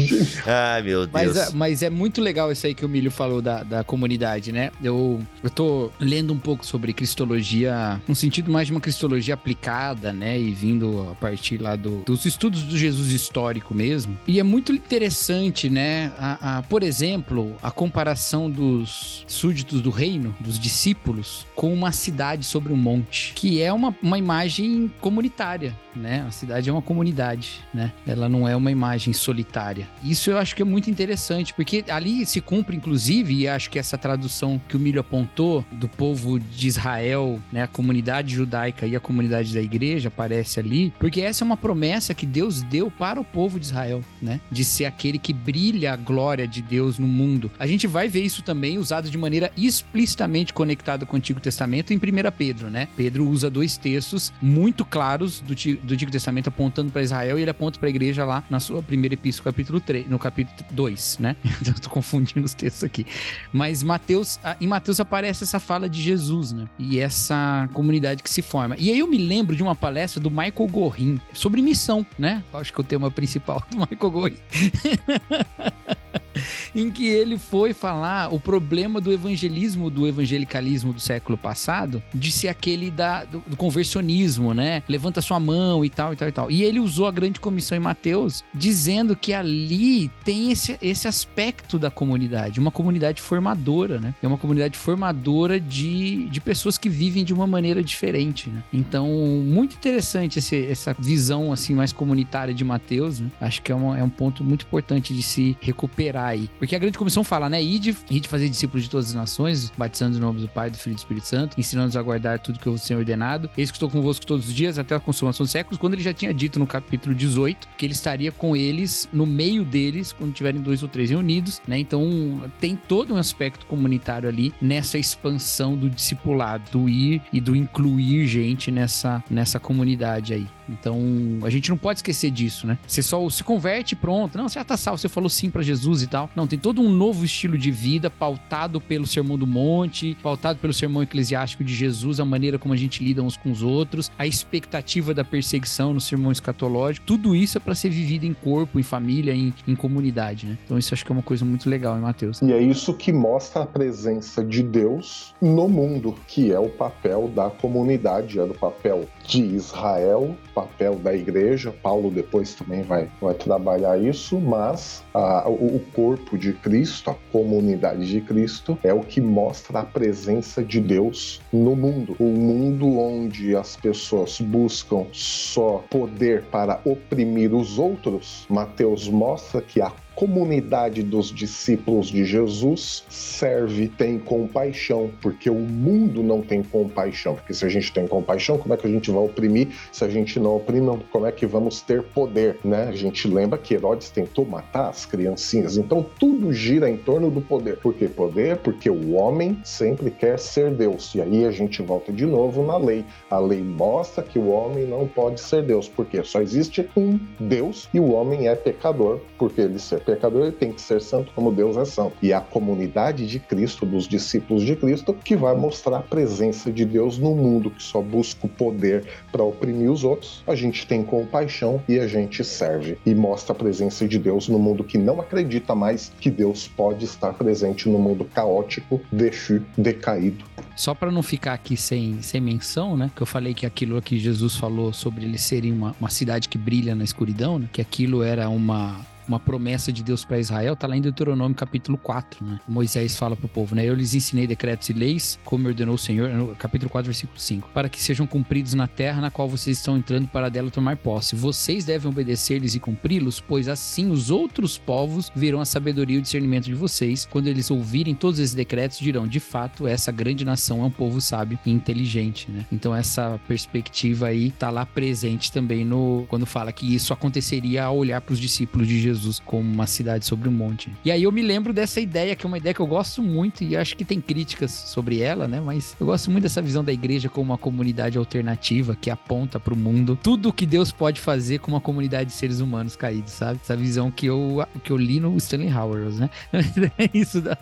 S1: Ai, meu Deus.
S3: Mas, é, mas é muito legal isso aí que o Milho falou da, da comunidade, né? Eu, eu tô lendo um pouco sobre cristologia, no sentido mais de uma cristologia aplicada, né? E vindo a partir lá do, dos estudos do Jesus histórico mesmo. E é muito interessante, né? A, a, por exemplo, a comparação dos súditos do reino, dos discípulos, com uma cidade sobre um monte, que é uma, uma imagem comunitária, né? A cidade é uma comunidade, né? Ela não é uma imagem solitária. Isso eu acho que é muito interessante, porque ali se cumpre, inclusive, e acho que essa tradução que o Milho apontou do povo de Israel, né? A comunidade judaica e a comunidade da igreja aparece ali, porque essa é uma promessa que Deus deu para o povo de Israel, né? De ser aquele que brilha a glória de Deus no mundo. A gente vai ver isso também usado de maneira explicitamente conectada com o Antigo Testamento em 1 Pedro, né? Pedro usa dois textos muito claros do, do Antigo Testamento apontando para Israel e ele aponta para a igreja lá na sua primeira epístola, capítulo 3, no capítulo 2, né? Eu tô confundindo os textos aqui. Mas Mateus, em Mateus aparece essa fala de Jesus, né? E essa comunidade que se forma. E aí eu me lembro de uma palestra do Michael Gorin sobre missão, né? Acho que é o tema principal do Michael Gorin. em que ele foi falar o problema do evangelismo, do evangelicalismo do século passado, de ser aquele da, do, do, conversionismo, né? Levanta sua mão e tal, e tal, e tal. E ele usou a grande comissão em Mateus, dizendo que ali tem esse, esse aspecto da comunidade, uma comunidade formadora, né? É uma comunidade formadora de, de pessoas que vivem de uma maneira diferente, né? Então, muito interessante esse, essa visão, assim, mais comunitária de Mateus, né? Acho que é, uma, é um ponto muito importante de se recuperar aí. Porque a grande comissão fala, né? Ide, ide fazer discípulos de todas as nações, batizando em nome do Pai, do Filho e do Espírito Santo, ensinando-nos a guardar tudo que eu tenho ordenado. Eis que estou convosco todos os dias, até a consumação dos séculos, quando ele já tinha dito no capítulo 18 que ele estaria com eles, no meio deles, quando tiverem dois ou três reunidos, né? Então tem todo um aspecto comunitário ali nessa expansão do discipulado, do ir e do incluir gente nessa, nessa comunidade aí. Então, a gente não pode esquecer disso, né? Você só se converte pronto. Não, você já tá salvo, você falou sim para Jesus e tal. Não, tem todo um novo estilo de vida pautado pelo Sermão do Monte, pautado pelo Sermão Eclesiástico de Jesus, a maneira como a gente lida uns com os outros, a expectativa da perseguição no Sermão Escatológico. Tudo isso é para ser vivido em corpo, em família, em, em comunidade, né? Então, isso acho que é uma coisa muito legal em Mateus.
S2: E é isso que mostra a presença de Deus no mundo, que é o papel da comunidade, é o papel de Israel, papel da igreja. Paulo depois também vai, vai trabalhar isso, mas a, o, corpo de Cristo, a comunidade de Cristo, é o que mostra a presença de Deus no mundo. O mundo onde as pessoas buscam só poder para oprimir os outros, Mateus mostra que a comunidade dos discípulos de Jesus serve, tem compaixão, porque o mundo não tem compaixão. Porque se a gente tem compaixão, como é que a gente vai oprimir? Se a gente não oprime, como é que vamos ter poder, né? A gente lembra que Herodes tentou matar as criancinhas. Então tudo gira em torno do poder. Por que poder? Porque o homem sempre quer ser Deus. E aí a gente volta de novo na lei. A lei mostra que o homem não pode ser Deus, porque só existe um Deus e o homem é pecador, porque ele ser pecador, ele tem que ser santo como Deus é santo. E a comunidade de Cristo, dos discípulos de Cristo, que vai mostrar a presença de Deus no mundo que só busca o poder para oprimir os outros. A gente tem compaixão e a gente serve e mostra a presença de Deus no mundo que não acredita mais que Deus pode estar presente no mundo caótico, dechu, decaído.
S3: Só para não ficar aqui sem, sem menção, né? Que eu falei que aquilo que Jesus falou sobre eles serem uma, uma cidade que brilha na escuridão, né? Que aquilo era uma uma promessa de Deus para Israel, tá lá em Deuteronômio capítulo 4, né? Moisés fala pro povo, né? Eu lhes ensinei decretos e leis, como ordenou o Senhor, no capítulo 4, versículo 5, para que sejam cumpridos na terra na qual vocês estão entrando para dela tomar posse. Vocês devem obedecer-lhes e cumpri-los, pois assim os outros povos verão a sabedoria e o discernimento de vocês. Quando eles ouvirem todos esses decretos, dirão: de fato, essa grande nação é um povo sábio e inteligente, né? Então essa perspectiva aí tá lá presente também no quando fala que isso aconteceria ao olhar para os discípulos de Jesus Jesus como uma cidade sobre um monte. E aí eu me lembro dessa ideia, que é uma ideia que eu gosto muito e acho que tem críticas sobre ela, né? Mas eu gosto muito dessa visão da igreja como uma comunidade alternativa que aponta para o mundo tudo o que Deus pode fazer com uma comunidade de seres humanos caídos, sabe? Essa visão que eu, que eu li no Stanley Howard, né? é isso da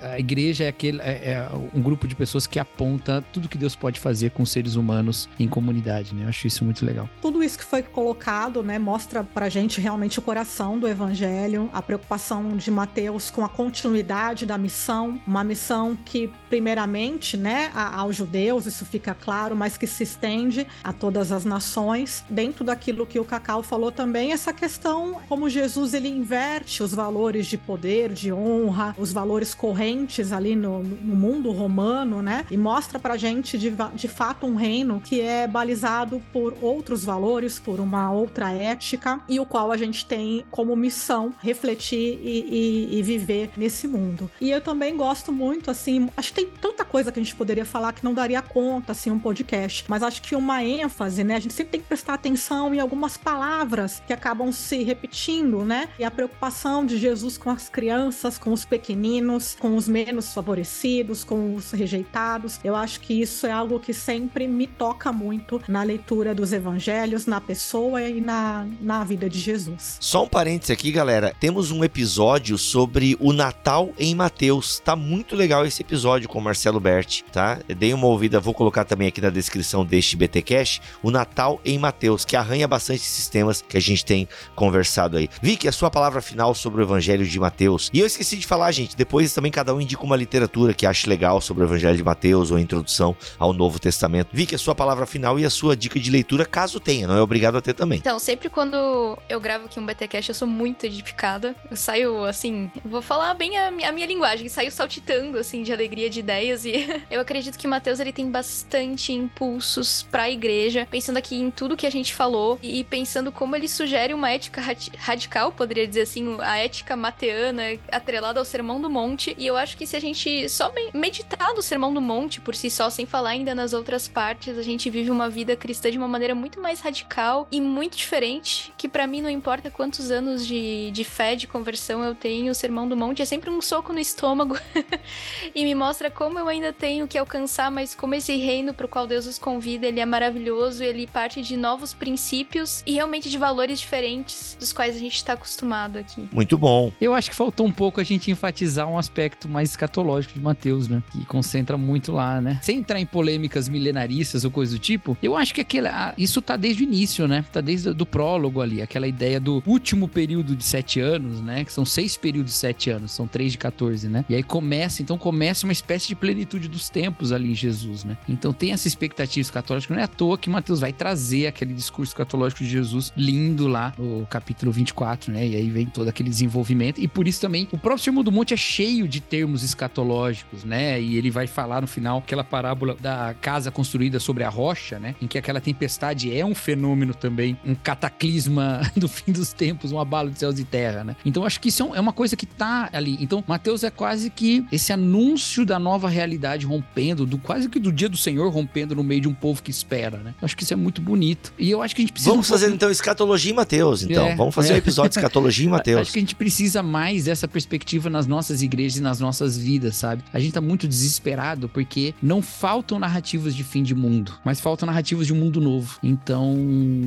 S3: a igreja é aquele é, é um grupo de pessoas que aponta tudo que Deus pode fazer com seres humanos em comunidade, né? Eu acho isso muito legal.
S5: Tudo isso que foi colocado, né, mostra pra gente realmente o coração pregação do evangelho, a preocupação de Mateus com a continuidade da missão, uma missão que primeiramente, né, aos judeus, isso fica claro, mas que se estende a todas as nações. Dentro daquilo que o Cacau falou também, essa questão como Jesus ele inverte os valores de poder, de honra, os valores recorrentes ali no, no mundo romano, né? E mostra pra gente de, de fato um reino que é balizado por outros valores, por uma outra ética, e o qual a gente tem como missão refletir e, e, e viver nesse mundo. E eu também gosto muito, assim, acho que tem tanta coisa que a gente poderia falar que não daria conta, assim, um podcast, mas acho que uma ênfase, né? A gente sempre tem que prestar atenção em algumas palavras que acabam se repetindo, né? E a preocupação de Jesus com as crianças, com os pequeninos, com os menos favorecidos, com os rejeitados. Eu acho que isso é algo que sempre me toca muito na leitura dos evangelhos, na pessoa e na, na vida de Jesus.
S6: Só um parênteses aqui, galera. Temos um episódio sobre o Natal em Mateus. Tá muito legal esse episódio com o Marcelo Berti, tá? Dei uma ouvida, vou colocar também aqui na descrição deste BT Cash, o Natal em Mateus, que arranha bastante esses temas que a gente tem conversado aí. Vicky, a sua palavra final sobre o Evangelho de Mateus. E eu esqueci de falar, gente, depois também cada um indica uma literatura que ache legal sobre o Evangelho de Mateus ou introdução ao Novo Testamento. Vicky, a sua palavra final e a sua dica de leitura, caso tenha, não é obrigado a ter também.
S4: Então, sempre quando eu gravo aqui um BTcast, eu sou muito edificada. Eu saio, assim, vou falar bem a, a minha linguagem, saio saltitando, assim, de alegria de ideias e eu acredito que Mateus, ele tem bastante impulsos para a igreja, pensando aqui em tudo que a gente falou e pensando como ele sugere uma ética radical, poderia dizer assim, a ética mateana atrelada ao Sermão do Monte. E eu acho que se a gente só meditar no Sermão do Monte por si só, sem falar ainda nas outras partes, a gente vive uma vida cristã de uma maneira muito mais radical e muito diferente, que para mim não importa quantos anos de, de fé, de conversão eu tenho, o Sermão do Monte é sempre um soco no estômago e me mostra como eu ainda tenho que alcançar, mas como esse reino pro qual Deus nos convida, ele é maravilhoso, ele parte de novos princípios e realmente de valores diferentes dos quais a gente está acostumado aqui.
S6: Muito bom.
S3: Eu acho que faltou um pouco a gente enfatizar um aspecto mais escatológico de Mateus, né? Que concentra muito lá, né? Sem entrar em polêmicas milenaristas ou coisa do tipo, eu acho que aquele, isso tá desde o início, né? Tá desde o prólogo ali, aquela ideia do último período de sete anos, né? Que são seis períodos de sete anos, são três de 14, né? E aí começa, então começa uma espécie de plenitude dos tempos ali em Jesus, né? Então tem essa expectativa escatológica, não é à toa que Mateus vai trazer aquele discurso escatológico de Jesus lindo lá no capítulo 24, né? E aí vem todo aquele desenvolvimento. E por isso também o próprio Sermão do Monte é cheio de termos escatológicos, né? E ele vai falar no final aquela parábola da casa construída sobre a rocha, né? Em que aquela tempestade é um fenômeno também, um cataclisma do fim dos tempos, um abalo de céus e terra, né? Então acho que isso é uma coisa que tá ali. Então Mateus é quase que esse anúncio da nova realidade rompendo, do quase que do dia do Senhor rompendo no meio de um povo que espera, né? Acho que isso é muito bonito. E eu acho que a gente precisa.
S6: Vamos um fazer pouco... então escatologia em Mateus, então. É, Vamos fazer é. um episódio de escatologia em Mateus.
S3: Acho que a gente precisa mais dessa perspectiva nas nossas igrejas e nas nossas vidas, sabe? A gente tá muito desesperado porque não faltam narrativas de fim de mundo, mas faltam narrativas de um mundo novo. Então,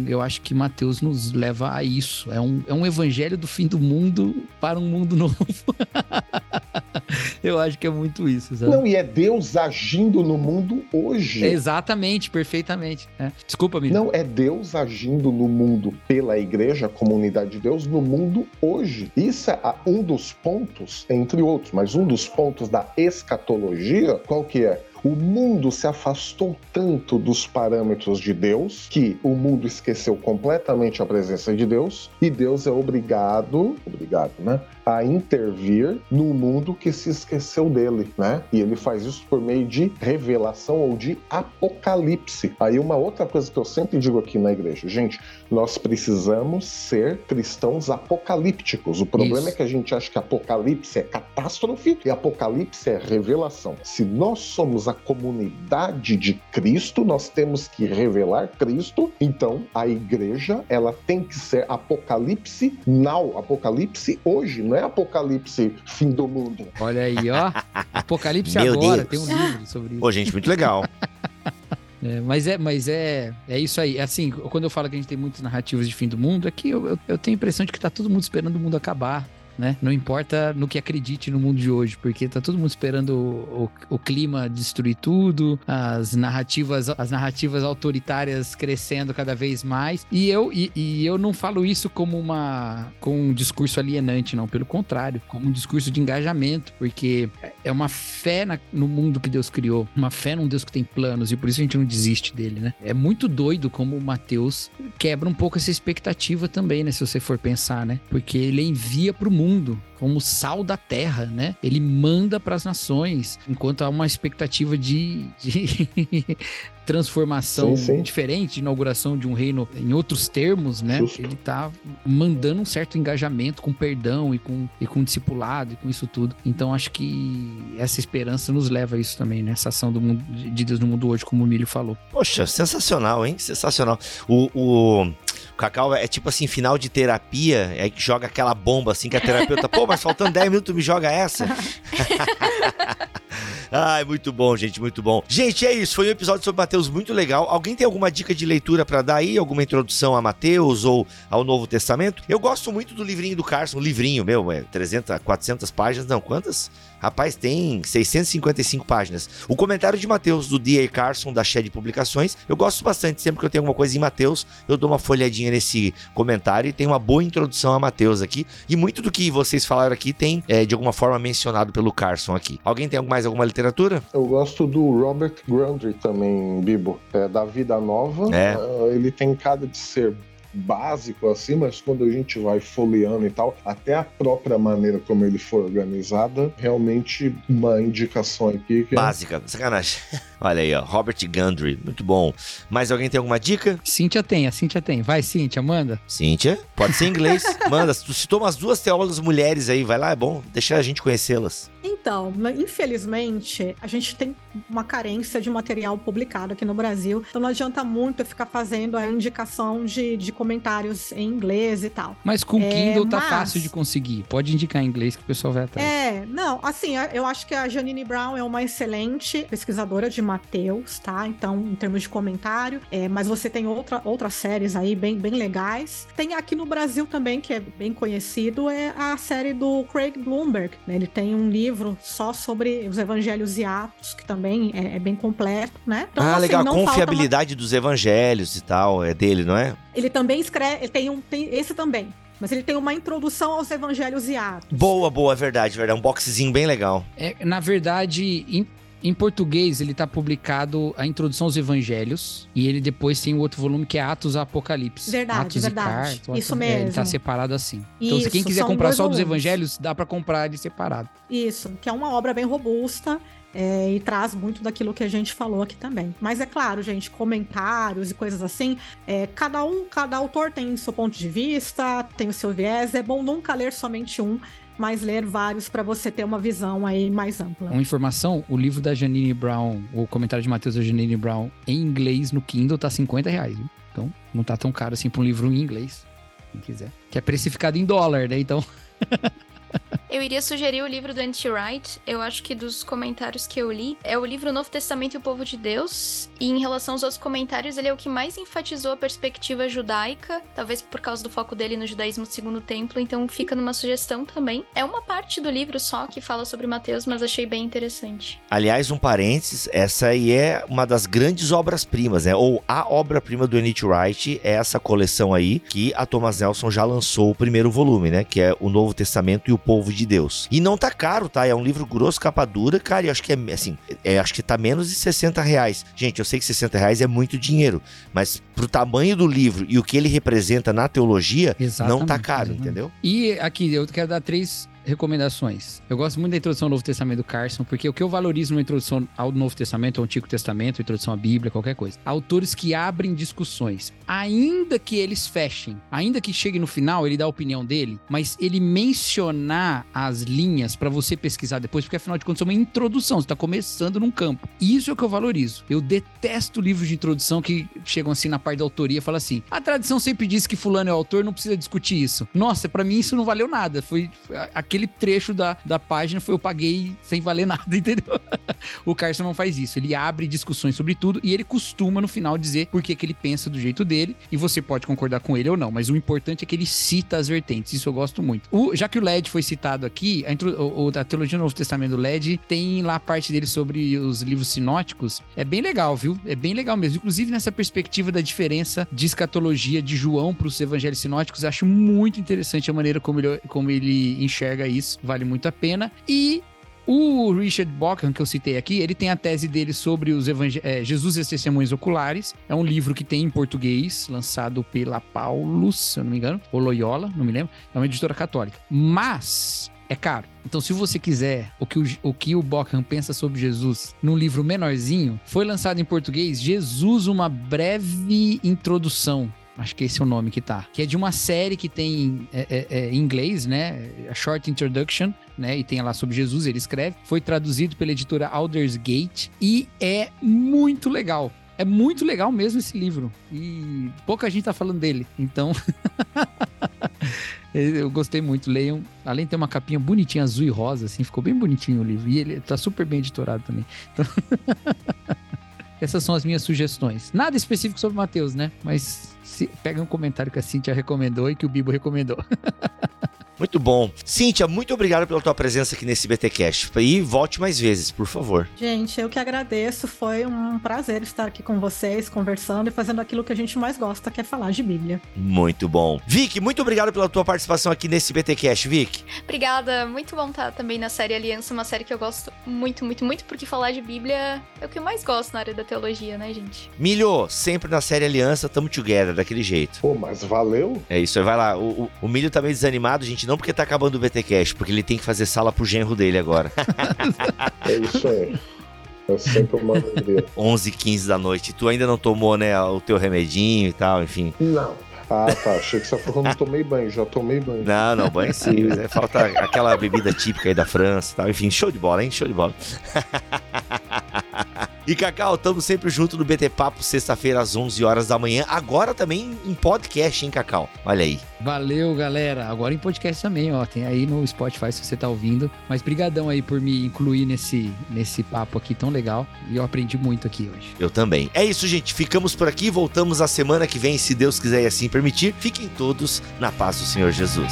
S3: eu acho que Mateus nos leva a isso. É um, é um evangelho do fim do mundo para um mundo novo. eu acho que é muito isso, sabe?
S2: Não, e é Deus agindo no mundo hoje.
S3: exatamente, perfeitamente. É. Desculpa, amigo.
S2: Não, é Deus agindo no mundo pela igreja, comunidade de Deus, no mundo hoje. Isso é um dos pontos, entre outros, mas um dos pontos da escatologia, qual que é? O mundo se afastou tanto dos parâmetros de Deus que o mundo esqueceu completamente a presença de Deus e Deus é obrigado, obrigado, né, a intervir no mundo que se esqueceu dele, né? E ele faz isso por meio de revelação ou de apocalipse. Aí uma outra coisa que eu sempre digo aqui na igreja, gente, nós precisamos ser cristãos apocalípticos. O problema isso. é que a gente acha que apocalipse é catástrofe e apocalipse é revelação. Se nós somos a comunidade de Cristo, nós temos que revelar Cristo. Então, a igreja, ela tem que ser apocalipse now, apocalipse hoje, não é apocalipse fim do mundo.
S3: Olha aí, ó. Apocalipse agora, Deus. tem um livro sobre isso.
S6: Pô, gente, muito legal.
S3: É, mas é, mas é, é isso aí. Assim, quando eu falo que a gente tem muitas narrativas de fim do mundo, é que eu, eu, eu tenho a impressão de que tá todo mundo esperando o mundo acabar né? Não importa no que acredite no mundo de hoje, porque tá todo mundo esperando o, o, o clima destruir tudo, as narrativas, as narrativas autoritárias crescendo cada vez mais. E eu, e, e eu não falo isso como uma com um discurso alienante, não. Pelo contrário, como um discurso de engajamento, porque é uma fé na, no mundo que Deus criou, uma fé num Deus que tem planos, e por isso a gente não desiste dele, né? É muito doido como o Mateus quebra um pouco essa expectativa também, né? Se você for pensar, né? Porque ele envia pro mundo mundo, como sal da terra, né? Ele manda para as nações, enquanto há uma expectativa de, de transformação
S2: Sim, sim.
S3: diferente, de inauguração de um reino em outros termos, né?
S2: Justo.
S3: Ele tá mandando um certo engajamento com perdão e com, e com discipulado e com isso tudo. Então acho que essa esperança nos leva a isso também, né? Essa ação do mundo, de Deus no mundo hoje, como o Milho falou.
S1: Poxa, sensacional, hein? Sensacional. O, o, o Cacau é tipo assim, final de terapia, é que joga aquela bomba assim que a terapeuta, pô, mas faltando 10 minutos me joga essa. Ai, muito bom, gente, muito bom. Gente, é isso. Foi um episódio sobre Mateus muito legal. Alguém tem alguma dica de leitura pra dar aí? Alguma introdução a Mateus ou ao Novo Testamento? Eu gosto muito do livrinho do Carson, livrinho meu, é 300, 400 páginas, não, quantas? Rapaz, tem 655 páginas. O comentário de Mateus do D.A. Carson, da Shed Publicações, eu gosto bastante. Sempre que eu tenho alguma coisa em Mateus, eu dou uma folhadinha nesse comentário e tem uma boa introdução a Mateus aqui. E muito do que vocês falaram aqui tem, é, de alguma forma, mencionado pelo Carson aqui. Alguém tem mais alguma literatura?
S2: Eu gosto do Robert Grundry também, Bibo, é, da Vida Nova.
S1: É.
S2: Ah, Ele tem cara de ser básico assim, mas quando a gente vai folheando e tal, até a própria maneira como ele foi organizada, realmente uma indicação aqui que
S1: Básica, sacanagem. Olha aí, ó, Robert Gundry, muito bom. Mais alguém tem alguma dica?
S3: Cíntia tem, a Cíntia tem. Vai, Cíntia, manda.
S1: Cíntia, pode ser em inglês. Manda, tu citou umas duas teólogas mulheres aí, vai lá, é bom, deixa a gente conhecê-las.
S5: Então, infelizmente, a gente tem uma carência de material publicado aqui no Brasil, então não adianta muito eu ficar fazendo a indicação de, de comentários em inglês e tal.
S3: Mas com
S5: É,
S3: Kindle tá
S5: mas-
S3: fácil de conseguir. Pode indicar em inglês que o pessoal vai atrás.
S5: É, não, assim, eu acho que a Janine Brown é uma excelente pesquisadora de Mateus, tá? Então, em termos de comentário, é, mas você tem outra, outras séries aí bem, bem legais. Tem aqui no Brasil também, que é bem conhecido, é a série do Craig Bloomberg, né? Ele tem um livro só sobre os evangelhos e atos, que também é, é bem completo, né? Então,
S1: ah,
S5: assim,
S1: legal,
S5: não falta uma-
S1: confiabilidade dos evangelhos e tal, é dele, não é?
S5: Ele também escreve, ele tem um, tem esse também. Mas ele tem uma introdução aos evangelhos e atos.
S1: Boa, boa, é verdade, é verdade. Um boxezinho bem legal.
S3: É, na verdade, em, português, ele tá publicado a introdução aos evangelhos. E ele depois tem o outro volume que é Atos a Apocalipse.
S5: Verdade,
S3: Atos
S5: verdade.
S3: e Cartas.
S5: Isso
S3: é, Ele tá
S5: mesmo.
S3: separado assim. Então, se
S5: Isso,
S3: quem quiser comprar só dos evangelhos, dá pra comprar ele separado.
S5: Isso, que é uma obra bem robusta é, e traz muito daquilo que a gente falou aqui também. Mas é claro, gente, comentários e coisas assim, é, cada um, cada autor tem seu ponto de vista, tem o seu viés. É bom nunca ler somente um, mas ler vários para você ter uma visão aí mais ampla.
S3: Uma informação, o livro da Janine Brown, o comentário de Mateus da Janine Brown em inglês no Kindle tá 50 reais, viu? Então, não tá tão caro assim pra um livro em inglês, quem quiser. Que é precificado em dólar, né? Então,
S4: Eu iria sugerir o livro do N.T. Wright. Eu acho que dos comentários que eu li, é o livro Novo Testamento e o Povo de Deus. E em relação aos outros comentários, ele é o que mais enfatizou a perspectiva judaica, talvez por causa do foco dele no judaísmo do segundo templo, então fica numa sugestão também. É uma parte do livro só que fala sobre Mateus, mas achei bem interessante.
S1: Aliás, um parênteses, essa aí é uma das grandes obras-primas, né? Ou a obra-prima do N.T. Wright é essa coleção aí que a Thomas Nelson já lançou o primeiro volume, né? Que é o Novo Testamento e o Povo de Deus. E não tá caro, tá? É um livro grosso, capa dura, cara, e acho que é, assim, é, acho que tá menos de 60 reais. Gente, eu sei que 60 reais é muito dinheiro, mas pro tamanho do livro e o que ele representa na teologia, não tá
S3: Exatamente,
S1: caro,
S3: exatamente.
S1: entendeu?
S3: E aqui, eu quero dar três recomendações. Eu gosto muito da introdução ao Novo Testamento do Carson, porque o que eu valorizo na introdução ao Novo Testamento, ao Antigo Testamento, introdução à Bíblia, qualquer coisa. Autores que abrem discussões, ainda que eles fechem, ainda que chegue no final, ele dá a opinião dele, mas ele mencionar as linhas pra você pesquisar depois, porque afinal de contas é uma introdução, você tá começando num campo. Isso é o que eu valorizo. Eu detesto livros de introdução que chegam assim na parte da autoria e falam assim: a tradição sempre diz que fulano é o autor, não precisa discutir isso. Nossa, pra mim isso não valeu nada. Foi aquele trecho da, da página foi eu paguei sem valer nada, entendeu? o Carson não faz isso. Ele abre discussões sobre tudo e ele costuma no final dizer por que que ele pensa do jeito dele e você pode concordar com ele ou não, mas o importante é que ele cita as vertentes. Isso eu gosto muito. O- já que o LED foi citado aqui, a, intro- o, da Teologia do Novo Testamento do LED tem lá a parte dele sobre os livros sinóticos. É bem legal, viu? É bem legal mesmo. Inclusive nessa perspectiva da diferença de escatologia de João para os evangelhos sinóticos, acho muito interessante a maneira como ele, como ele enxerga isso. Vale muito a pena. E O Richard Bockham, que eu citei aqui, ele tem a tese dele sobre os evangel é, Jesus e as Testemunhas Oculares. É um livro que tem em português, lançado pela Paulus, se eu não me engano, ou Loyola, não me lembro. É uma editora católica. Mas é caro. Então, se você quiser o que o, o, que o Bockham pensa sobre Jesus num livro menorzinho, foi lançado em português Jesus, uma breve introdução. Acho que esse é o nome que tá. Que é de uma série que tem é, é, é, em inglês, né? A Short Introduction, né? E tem lá sobre Jesus, ele escreve. Foi traduzido pela editora Aldersgate e é muito legal. É muito legal mesmo esse livro. E pouca gente tá falando dele. Então. Eu gostei muito, leiam. Além de ter uma capinha bonitinha, azul e rosa, assim, ficou bem bonitinho o livro. E ele tá super bem editorado também. Então... Essas são as minhas sugestões. Nada específico sobre Mateus, né? Mas. Pega um comentário que a Cintia recomendou e que o Bibo recomendou.
S1: Muito bom. Cíntia, muito obrigado pela tua presença aqui nesse BTcast. E volte mais vezes, por favor.
S5: Gente, eu que agradeço. Foi um prazer estar aqui com vocês, conversando e fazendo aquilo que a gente mais gosta, que é falar de Bíblia.
S1: Muito bom. Vic, muito obrigado pela tua participação aqui nesse BTcast, Vic.
S4: Obrigada. Muito bom estar também na série Aliança, uma série que eu gosto muito, muito, muito, porque falar de Bíblia é o que eu mais gosto na área da teologia, né, gente?
S1: Milho, sempre na série Aliança, tamo together, daquele jeito.
S2: Pô, mas valeu.
S1: É isso aí, vai lá. O, o, o Milho tá meio desanimado, gente não porque tá acabando o BTcast, porque ele tem que fazer sala pro genro dele agora.
S2: é isso aí. Eu sempre uma alegria.
S1: 11 15 da noite. Tu ainda não tomou, né, o teu remedinho e tal, enfim.
S2: Não. Ah, tá. Achei que você falou não tomei banho, já tomei banho.
S1: Não, não, banho sim. Mas é, falta aquela bebida típica aí da França e tal. Enfim, show de bola, hein? Show de bola. E Cacau, estamos sempre junto no BT Papo, sexta-feira às 11 horas da manhã. Agora também em podcast, hein, Cacau? Olha aí.
S3: Valeu, galera. Agora em podcast também, ó. Tem aí no Spotify se você tá ouvindo. Mas brigadão aí por me incluir nesse, nesse papo aqui tão legal. E eu aprendi muito aqui hoje.
S1: Eu também. É isso, gente. Ficamos por aqui. Voltamos a semana que vem, se Deus quiser e assim permitir. Fiquem todos na paz do Senhor Jesus.